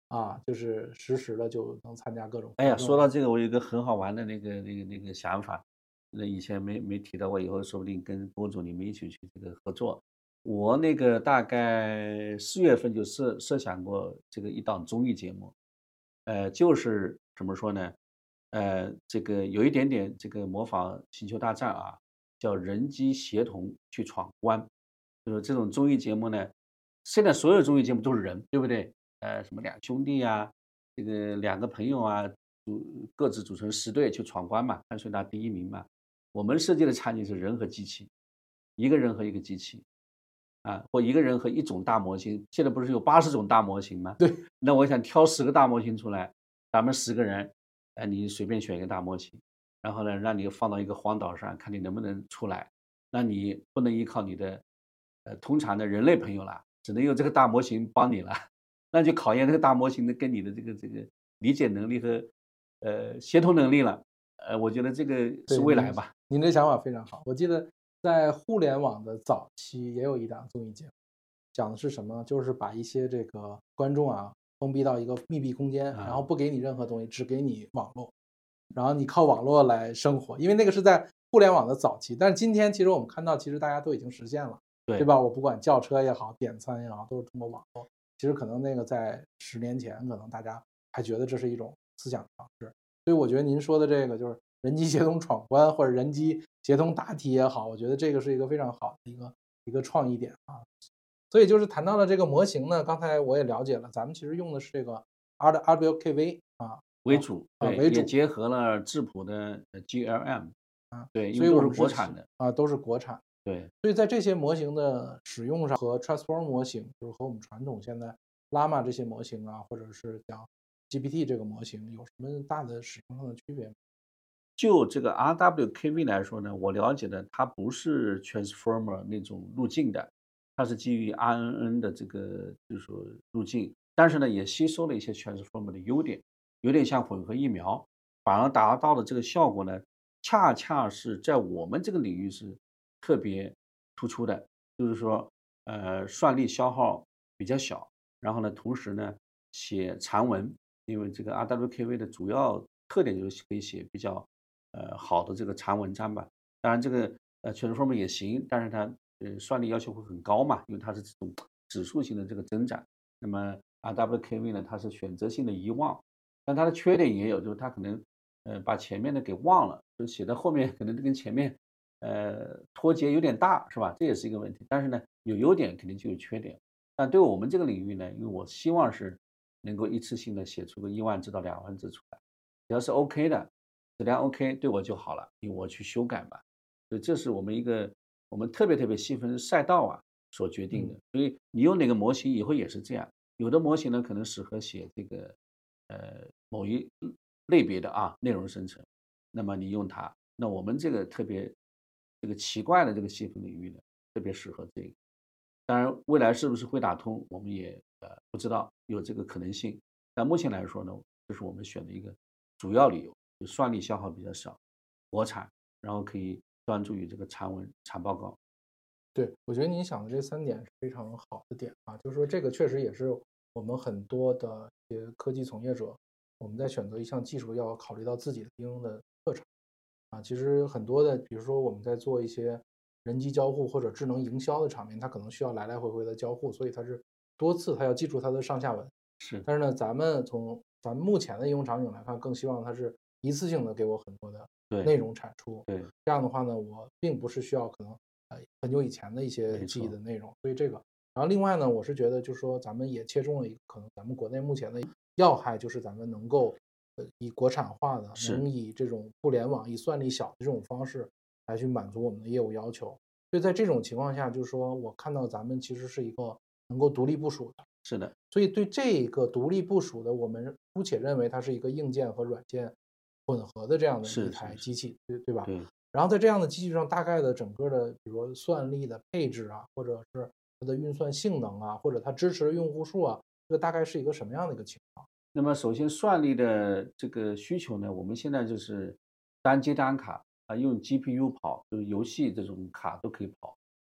啊，就是实时的就能参加各种。哎呀，说到这个，我有一个很好玩的那个那个那个想法，那以前没没提到过，以后说不定跟博主你们一起去这个合作。我那个大概四月份就设设想过这个一档综艺节目，呃，就是怎么说呢？呃，这个有一点点这个模仿《星球大战》啊，叫人机协同去闯关，就是这种综艺节目呢，现在所有综艺节目都是人，对不对？呃，什么两兄弟啊，这个两个朋友啊，组各自组成十队去闯关嘛，看谁拿第一名嘛。我们设计的场景是人和机器，一个人和一个机器，啊，或一个人和一种大模型。现在不是有八十种大模型吗？对。那我想挑十个大模型出来，咱们十个人，哎，你随便选一个大模型，然后呢，让你放到一个荒岛上，看你能不能出来。那你不能依靠你的呃通常的人类朋友了，只能用这个大模型帮你了。那就考验这个大模型的跟你的这个这个理解能力和呃协同能力了。呃，我觉得这个是未来吧。您这想法非常好。我记得在互联网的早期也有一档综艺节目，讲的是什么呢？就是把一些这个观众啊封闭到一个密闭空间，然后啊不给你任何东西，只给你网络，然后你靠网络来生活。因为那个是在互联网的早期，但是今天其实我们看到，其实大家都已经实现了，对对吧？我不管叫车也好，点餐也好，都是通过网络。其实可能那个在十年前，可能大家还觉得这是一种思想方式。所以我觉得您说的这个就是人机协同闯关或者人机协同答题也好，我觉得这个是一个非常好的一个一个创意点啊。所以就是谈到了这个模型呢，刚才我也了解了，咱们其实用的是这个 R RWKV 啊，为主，对，啊为主也结合了质谱的呃 GLM 啊，对，所以我是国产的，啊，都是国产。对，所以在这些模型的使用上和 Transform 模型，就是和我们传统现在 Llama 这些模型啊，或者是讲 GPT 这个模型有什么大的使用上的区别吗？就这个 RWKV 来说呢，我了解的它不是 Transformer 那种路径的，它是基于 RNN 的这个就是说路径，但是呢也吸收了一些 Transformer 的优点，有点像混合疫苗，反而达到的这个效果呢，恰恰是在我们这个领域是特别突出的，就是说呃算力消耗比较小，然后呢同时呢写长文，因为这个 RWKV 的主要特点就是可以写比较呃好的这个长文章吧。当然这个呃 Transformer 也行，但是它呃算力要求会很高嘛，因为它是这种指数型的这个增长。那么 RWKV 呢，它是选择性的遗忘，但它的缺点也有，就是它可能呃把前面的给忘了，就写到后面 可能跟前面呃脱节有点大，是吧？这也是一个问题。但是呢，有优点肯定就有缺点。但对我们这个领域呢，因为我希望是能够一次性的写出个一万字到两万字出来，只要是 OK 的，质量 OK 对我就好了，由我去修改吧。所以这是我们一个我们特别特别细分赛道啊所决定的。所以你用哪个模型以后也是这样，有的模型呢可能适合写这个呃某一类别的啊内容生成，那么你用它，那我们这个特别这个奇怪的这个细分领域呢，特别适合这个。当然，未来是不是会打通，我们也呃不知道，有这个可能性。但目前来说呢，这是我们选的一个主要理由，就算力消耗比较少，国产，然后可以专注于这个产文产报告。对，我觉得您想的这三点是非常好的点啊，就是说这个确实也是我们很多的一些科技从业者，我们在选择一项技术要考虑到自己的应用的特长啊。其实很多的，比如说我们在做一些人机交互或者智能营销的场面，它可能需要来来回回的交互，所以它是多次，它要记住它的上下文。是，但是呢，咱们从咱们目前的应用场景来看，更希望它是一次性的给我很多的内容产出。对这样的话呢，我并不是需要可能呃很久以前的一些记忆的内容，所以这个。然后另外呢，我是觉得就是说咱们也切中了一个可能咱们国内目前的要害，就是咱们能够呃以国产化的，能以这种互联网以算力小的这种方式来去满足我们的业务要求。所以在这种情况下，就是说我看到咱们其实是一个能够独立部署的。是的，所以对这个独立部署的，我们姑且认为它是一个硬件和软件混合的这样的一台机器，对对吧？对。然后在这样的机器上，大概的整个的，比如说算力的配置啊，或者是它的运算性能啊，或者它支持的用户数啊，这个大概是一个什么样的一个情况？那么首先算力的这个需求呢，我们现在就是单接单卡啊，用 GPU 跑，就是游戏这种卡都可以跑。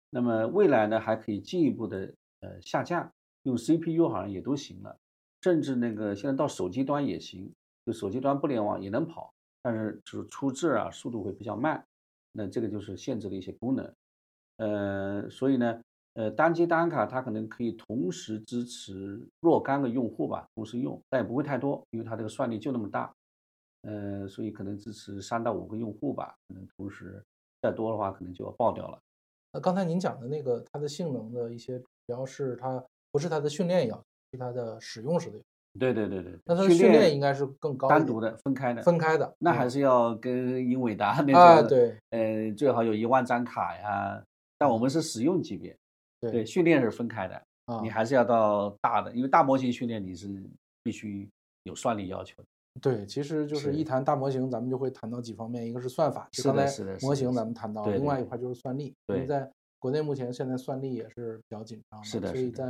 那么未来呢，还可以进一步的呃下降，用 CPU 好像也都行了，甚至那个现在到手机端也行，就手机端不联网也能跑，但是就是出字啊速度会比较慢，那这个就是限制了一些功能。呃，所以呢，呃，单机单卡它可能可以同时支持若干个用户吧，同时用，但也不会太多，因为它这个算力就那么大，呃，所以可能支持三到五个用户吧，可能同时再多的话可能就要爆掉了。那刚才您讲的那个它的性能的一些，主要是它不是它的训练要，是它的使用时的。对对对对，那它的训练应该是更高单独的分开的，分开的，那嗯还是要跟英伟达 那啊，种，对呃，最好有一万张卡呀。但我们是使用级别，对对，训练是分开的，啊你，还是要到大的，因为大模型训练你是必须有算力要求的。对，其实就是是一谈大模型，咱们就会谈到几方面，一个是算法，就是刚才的是的是模型咱们谈到另外一块就是算力。因为对在国内目前现在算力也是比较紧张所以是的所以在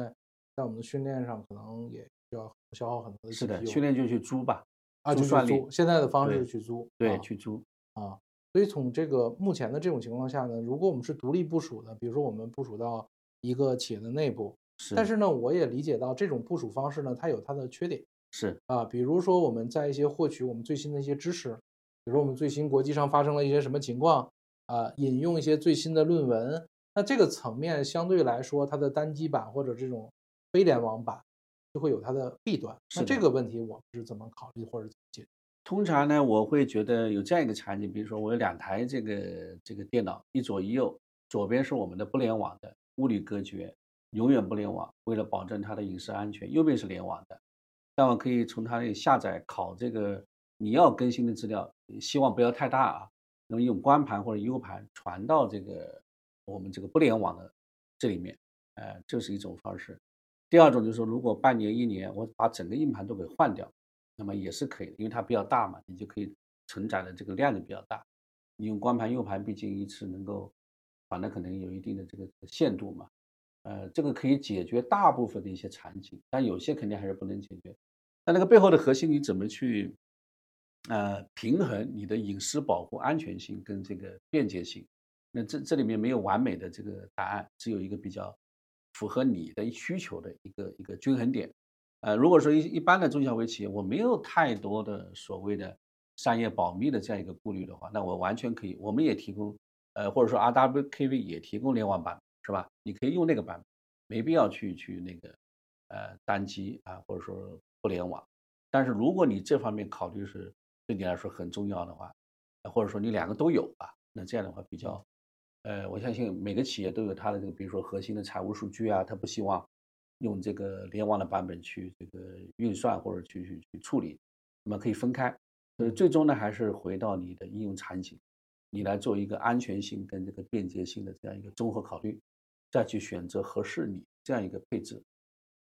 在我们的训练上可能也需要消耗很多的是的，GPU 训练就去租吧，啊，就租算租，现在的方式是去租，对，啊去租，啊，所以从这个目前的这种情况下呢，如果我们是独立部署的，比如说我们部署到一个企业的内部，是，但是呢，我也理解到这种部署方式呢，它有它的缺点。是啊，比如说我们在一些获取我们最新的一些知识，比如说我们最新国际上发生了一些什么情况啊，引用一些最新的论文，那这个层面相对来说，它的单机版或者这种非联网版就会有它的弊端。那是这个问题我们是怎么考虑或者解决？通常呢，我会觉得有这样一个场景，比如说我有两台这个这个电脑，一左一右，左边是我们的不联网的，物理隔绝，永远不联网，为了保证它的隐私安全；右边是联网的，但我可以从它那里下载拷这个你要更新的资料，希望不要太大啊，那么用光盘或者 U 盘传到这个我们这个不联网的这里面，呃，这是一种方式。第二种就是说，如果半年一年我把整个硬盘都给换掉。那么也是可以的，因为它比较大嘛，你就可以承载的这个量就比较大。你用光盘、U 盘，毕竟一次能够传的可能有一定的这个限度嘛。呃，这个可以解决大部分的一些场景，但有些肯定还是不能解决。那那个背后的核心，你怎么去呃平衡你的隐私保护、安全性跟这个便捷性？那这这里面没有完美的这个答案，只有一个比较符合你的需求的一个一个均衡点。呃，如果说一一般的中小微企业，我没有太多的所谓的商业保密的这样一个顾虑的话，那我完全可以，我们也提供，呃，或者说 RWKV 也提供联网版，是吧？你可以用那个版本，没必要去去那个呃单机啊，或者说不联网。但是如果你这方面考虑是对你来说很重要的话，或者说你两个都有吧，那这样的话比较，呃，我相信每个企业都有它的这个，比如说核心的财务数据啊，它不希望。用这个联网的版本去这个运算或者去去去处理，那么可以分开。所以最终呢，还是回到你的应用场景，你来做一个安全性跟这个便捷性的这样一个综合考虑，再去选择合适你这样一个配置。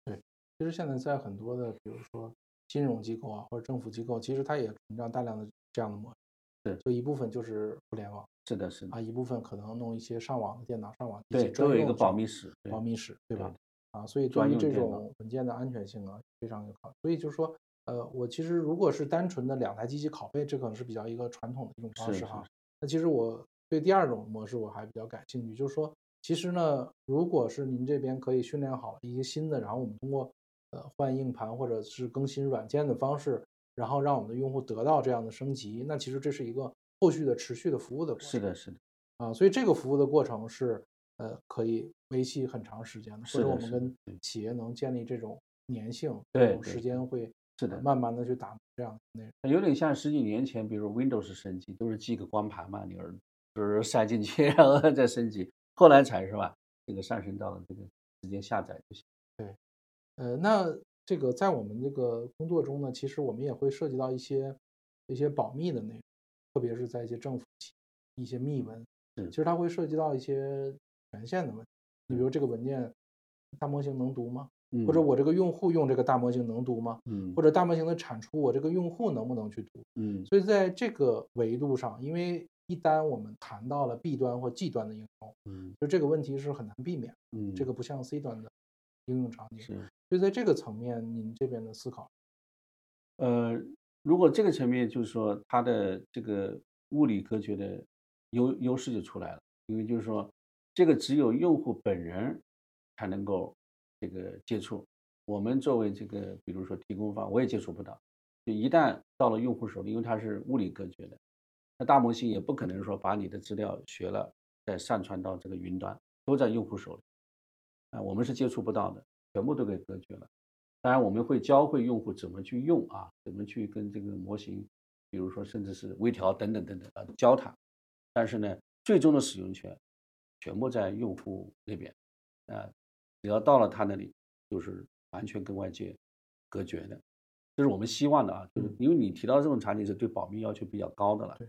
对，其实现在在很多的，比如说金融机构啊或者政府机构，其实它也存在大量的这样的模式。对，就一部分就是互联网。是的，是的。啊，一部分可能弄一些上网的电脑上网，对，都有一个保密室，保密室，对吧？对啊，所以对于这种文件的安全性啊，非常有考虑。所以就是说，呃，我其实如果是单纯的两台机器拷贝，这可能是比较一个传统的一种方式哈。那其实我对第二种模式我还比较感兴趣，就是说，其实呢，如果是您这边可以训练好一些新的，然后我们通过呃换硬盘或者是更新软件的方式，然后让我们的用户得到这样的升级，那其实这是一个后续的持续的服务的过程。是的，是的。啊，所以这个服务的过程是。呃，可以维系很长时间的，或者我们跟企业能建立这种粘性，对，时间会是的，慢慢的去打磨这样的内容。有点像十几年前，比如 Windows 升级，都是寄个光盘嘛，你就是塞进去，然后再升级。后来才是吧，这个上升到了这个直接下载就行。对呃，那这个在我们这个工作中呢，其实我们也会涉及到一些一些保密的内容，特别是在一些政府企一些密文，是其实它会涉及到一些权限的问题。你比如这个文件，大模型能读吗？嗯，或者我这个用户用这个大模型能读吗？嗯或者大模型的产出，我这个用户能不能去读？嗯所以在这个维度上，因为一旦我们谈到了 B 端或 G 端的应用，嗯就这个问题是很难避免。嗯，这个不像 C 端的应用场景。是所以在这个层面，您这边的思考，呃，如果这个层面就是说它的这个物理隔绝的优优势就出来了，因为就是说这个只有用户本人才能够这个接触，我们作为这个比如说提供方，我也接触不到。就一旦到了用户手里，因为它是物理隔绝的，那大模型也不可能说把你的资料学了再上传到这个云端，都在用户手里，啊，我们是接触不到的，全部都给隔绝了。当然，我们会教会用户怎么去用啊，怎么去跟这个模型，比如说甚至是微调等等等等啊，教他。但是呢，最终的使用权全部在用户那边，啊，只要到了他那里，就是完全跟外界隔绝的。这是我们希望的啊，就是因为你提到这种场景是对保密要求比较高的了。对。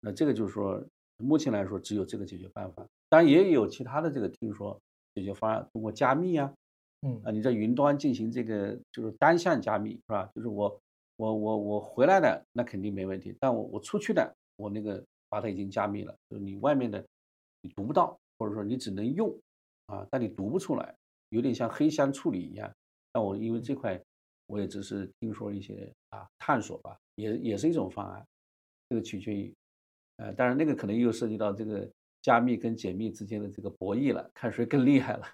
那这个就是说，目前来说只有这个解决办法，当然也有其他的这个听说解决方案，通过加密啊，嗯啊，你在云端进行这个就是单向加密是吧？就是我我我我回来的那肯定没问题，但我我出去的我那个把它已经加密了，就是你外面的你读不到，或者说你只能用啊，但你读不出来，有点像黑箱处理一样。那我因为这块我也只是听说一些啊探索吧，也也是一种方案，这个取决于，呃，当然那个可能又涉及到这个加密跟解密之间的这个博弈了，看谁更厉害了。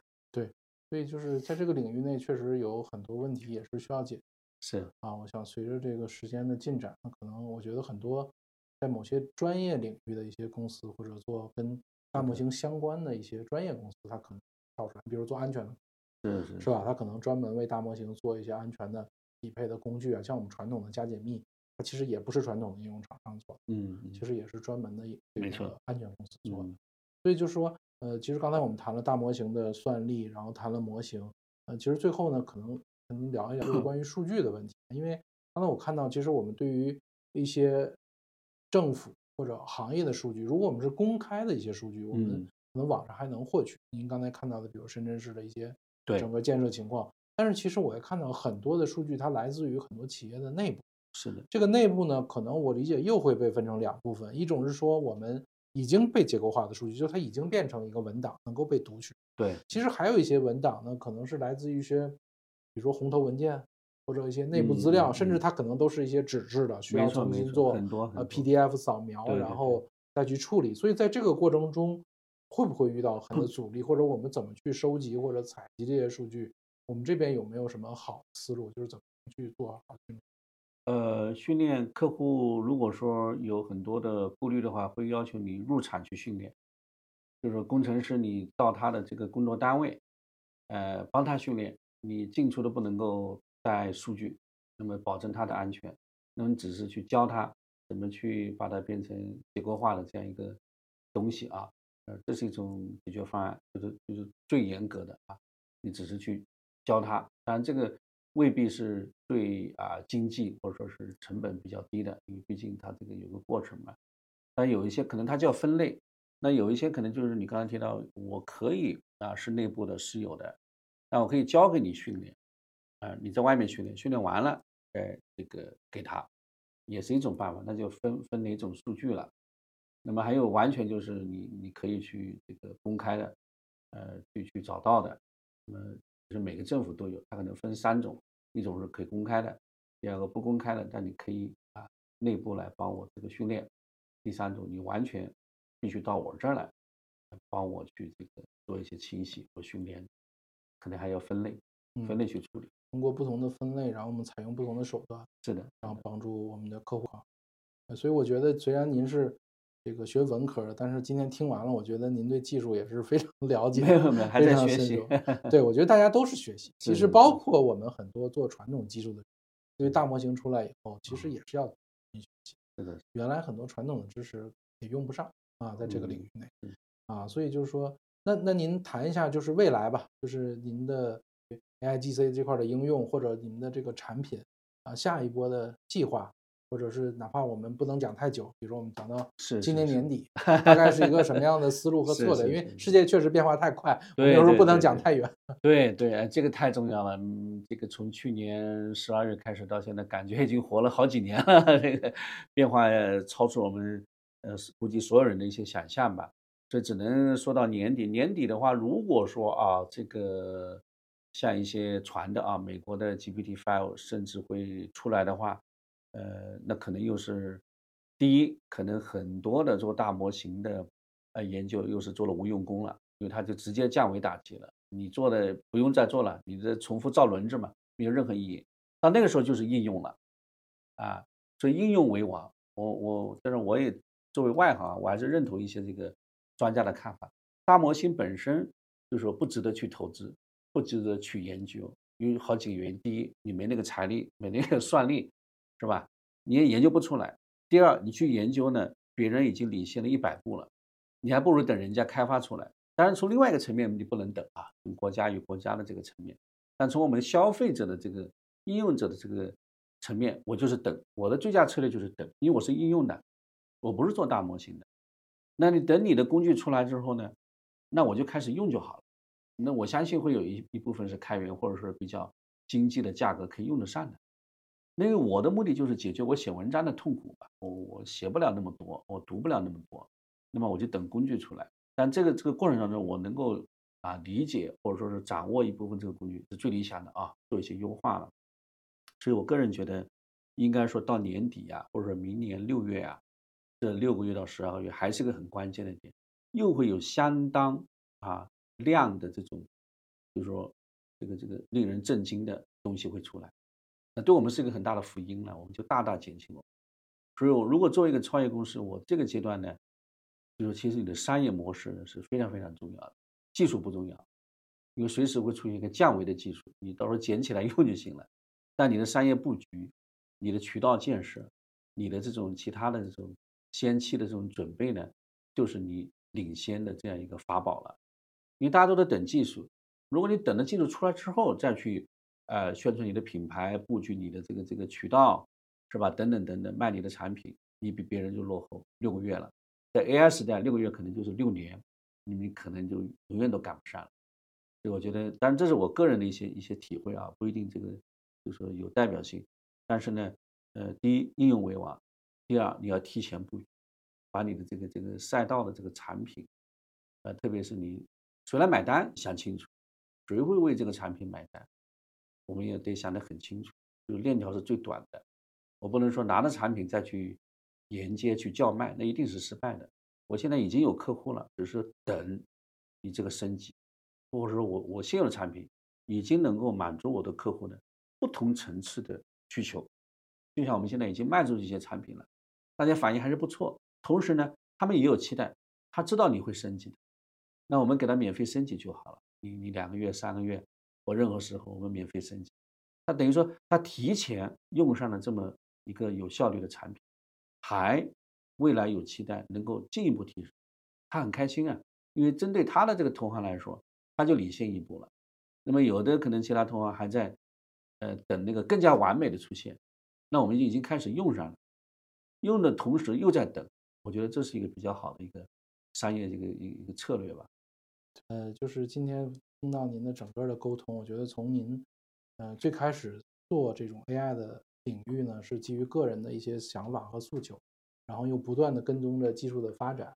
所以就是在这个领域内，确实有很多问题也是需要解决是，啊。我想随着这个时间的进展，那可能我觉得很多在某些专业领域的一些公司，或者做跟大模型相关的一些专业公司，它可能跳出来，比如做安全的，是是是吧？它可能专门为大模型做一些安全的匹配的工具啊，像我们传统的加解密，它其实也不是传统的应用厂商做的，嗯，嗯其实也是专门的没错个安全公司做的。嗯所以就说，呃，其实刚才我们谈了大模型的算力，然后谈了模型，呃，其实最后呢，可能可能聊一聊就是关于数据的问题，因为刚才我看到，其实我们对于一些政府或者行业的数据，如果我们是公开的一些数据，我们嗯。可能网上还能获取。您刚才看到的，比如深圳市的一些对整个建设情况，但是其实我也看到很多的数据，它来自于很多企业的内部。是的，这个内部呢，可能我理解又会被分成两部分，一种是说我们已经被结构化的数据，就是它已经变成一个文档，能够被读取。对，其实还有一些文档呢，可能是来自于一些，比如说红头文件或者一些内部资料，嗯嗯甚至嗯它可能都是一些纸质的，需要重新做呃 PDF 扫描，然后再去处理。所以在这个过程中，会不会遇到很多阻力，或者我们怎么去收集或者采集这些数据？我们这边有没有什么好思路，就是怎么去做好训练？呃，训练客户如果说有很多的顾虑的话，会要求你入场去训练，就是工程师你到他的这个工作单位，呃，帮他训练，你进出都不能够带数据，那么保证他的安全，那么只是去教他怎么去把它变成结构化的这样一个东西啊，呃，这是一种解决方案，就是就是最严格的啊，你只是去教他，当然这个未必是最啊经济或者说是成本比较低的，因为毕竟它这个有个过程嘛。但有一些可能它叫分类，那有一些可能就是你刚才提到，我可以啊是内部的是有的，那我可以交给你训练，啊你在外面训练，训练完了，哎这个给他，也是一种办法，那就分分哪种数据了。那么还有完全就是你你可以去这个公开的，呃去去找到的，那么就是每个政府都有，它可能分三种，一种是可以公开的，第二个不公开的，但你可以啊内部来帮我这个训练，第三种你完全必须到我这儿来，帮我去这个做一些清洗和训练，可能还要分类，分类去处理。通过不同的分类，然后我们采用不同的手段，是的，然后帮助我们的客户所以我觉得，虽然您是这个学文科的，但是今天听完了，我觉得您对技术也是非常了解，没有没有，还非在学习常深入。对，我觉得大家都是学习。其实包括我们很多做传统技术的，对于大模型出来以后，其实也是要学习。是的，原来很多传统的知识也用不上啊，在这个领嗯域内嗯啊，所以就是说，那那您谈一下，就是未来吧，就是您的 AIGC 这块的应用，或者您的这个产品啊，下一波的计划。或者是哪怕我们不能讲太久，比如说我们讲到今年年底，大概是一个什么样的思路和策略？因为世界确实变化太快，我们有时候不能讲太远。对对，这个太重要了。嗯，这个从去年十二月开始到现在，感觉已经活了好几年了，这个变化超出我们呃估计所有人的一些想象吧。所以只能说到年底。年底的话，如果说啊，这个像一些传的啊，美国的 GPT Five 甚至会出来的话。呃，那可能又是第一，可能很多的做大模型的呃研究又是做了无用功了，因为它就直接降维打击了，你做的不用再做了，你这重复造轮子嘛，没有任何意义。到那个时候就是应用了，啊，所以应用为王。我我但是我也作为外行，我还是认同一些这个专家的看法，大模型本身就是说不值得去投资，不值得去研究，因为好几个原因。第一，你没那个财力，没那个算力。是吧？你也研究不出来。第二，你去研究呢，别人已经领先了一百步了，你还不如等人家开发出来。当然，从另外一个层面，你不能等啊，从国家与国家的这个层面。但从我们消费者的这个应用者的这个层面，我就是等。我的最佳策略就是等，因为我是应用的，我不是做大模型的。那你等你的工具出来之后呢，那我就开始用就好了。那我相信会有一一部分是开源或者说比较经济的价格可以用得上的。因为我的目的就是解决我写文章的痛苦吧，我我写不了那么多，我读不了那么多，那么我就等工具出来。但这个这个过程当中，我能够啊理解或者说是掌握一部分这个工具是最理想的啊，做一些优化了。所以我个人觉得，应该说到年底啊，或者说明年六月啊，这六个月到十二个月还是个很关键的点，又会有相当啊量的这种，就是说这个这个令人震惊的东西会出来。那对我们是一个很大的福音了，我们就大大减轻了。所以，我如果做一个创业公司，我这个阶段呢，就是其实你的商业模式是非常非常重要的，技术不重要，因为随时会出现一个降维的技术，你到时候捡起来用就行了。但你的商业布局、你的渠道建设、你的这种其他的这种先期的这种准备呢，就是你领先的这样一个法宝了。因为大家都在等技术，如果你等了技术出来之后再去。呃，宣传你的品牌，布局你的这个这个渠道，是吧？等等等等，卖你的产品，你比别人就落后六个月了。在 AI 时代，六个月可能就是六年，你们可能就永远都赶不上了。所以我觉得，当然这是我个人的一些一些体会啊，不一定这个就是说有代表性。但是呢，呃，第一应用为王，第二你要提前布局，把你的这个这个赛道的这个产品，呃，特别是你谁来买单，想清楚，谁会为这个产品买单。我们也得想得很清楚，就是链条是最短的，我不能说拿着产品再去沿街去叫卖，那一定是失败的。我现在已经有客户了，只是等你这个升级，或者说我我现有的产品已经能够满足我的客户的不同层次的需求。就像我们现在已经卖出这些产品了，大家反应还是不错。同时呢，他们也有期待，他知道你会升级的，那我们给他免费升级就好了。你你两个月、三个月。或任何时候，我们免费升级，他等于说他提前用上了这么一个有效率的产品，还未来有期待能够进一步提升，他很开心啊，因为针对他的这个同行来说，他就领先一步了。那么有的可能其他同行还在，呃，等那个更加完美的出现，那我们就已经开始用上了，用的同时又在等，我觉得这是一个比较好的一个商业这个一一个策略吧。呃，就是今天。听到您的整个的沟通，我觉得从您，呃，最开始做这种 AI 的领域呢，是基于个人的一些想法和诉求，然后又不断的跟踪着技术的发展，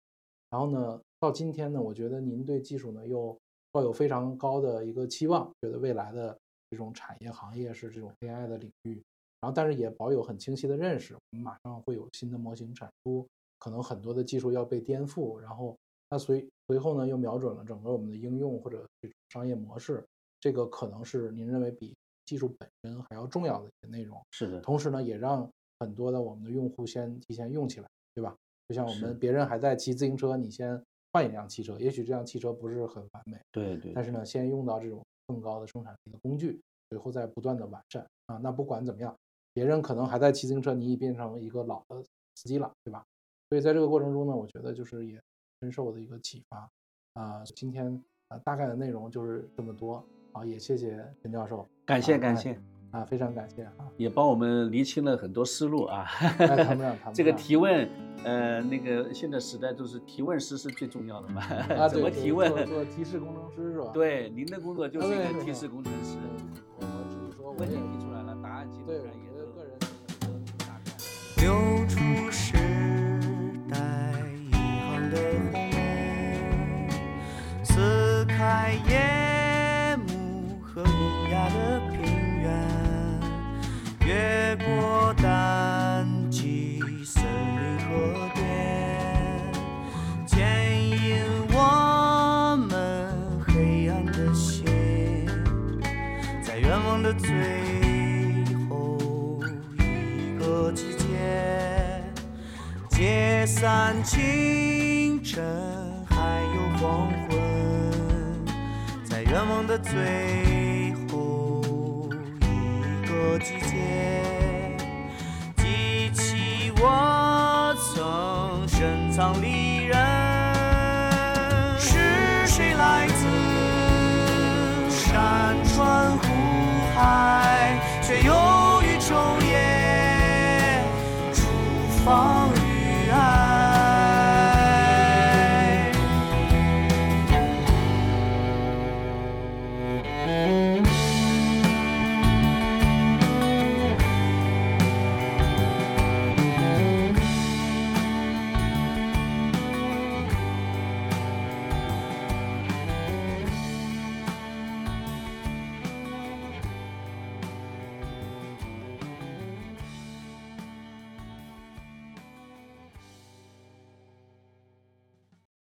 然后呢，到今天呢，我觉得您对技术呢又抱有非常高的一个期望，觉得未来的这种产业行业是这种 AI 的领域，然后但是也保有很清晰的认识，我们马上会有新的模型产出，可能很多的技术要被颠覆，然后。那随随后呢，又瞄准了整个我们的应用或者商业模式，这个可能是您认为比技术本身还要重要的一些内容。是的。同时呢，也让很多的我们的用户先提前用起来，对吧？就像我们别人还在骑自行车，你先换一辆汽车，也许这辆汽车不是很完美，对对。但是呢，先用到这种更高的生产力的工具，随后再不断的完善啊。那不管怎么样，别人可能还在骑自行车，你已变成一个老的司机了，对吧？所以在这个过程中呢，我觉得就是也。深受的一个启发啊，今天啊大概的内容就是这么多啊，也谢谢陈教授，感谢啊感谢，啊，非常感谢啊，也帮我们厘清了很多思路啊。哎谈不上谈不这个提问，呃，那个现在时代都是提问师是最重要的嘛，啊，怎么提问？做做提示工程师是吧？对，您的工作就是一个提示工程师，我我只是说我问题提出来了，答案基对本上也是个人的大概。清晨，还有黄昏，在愿望的最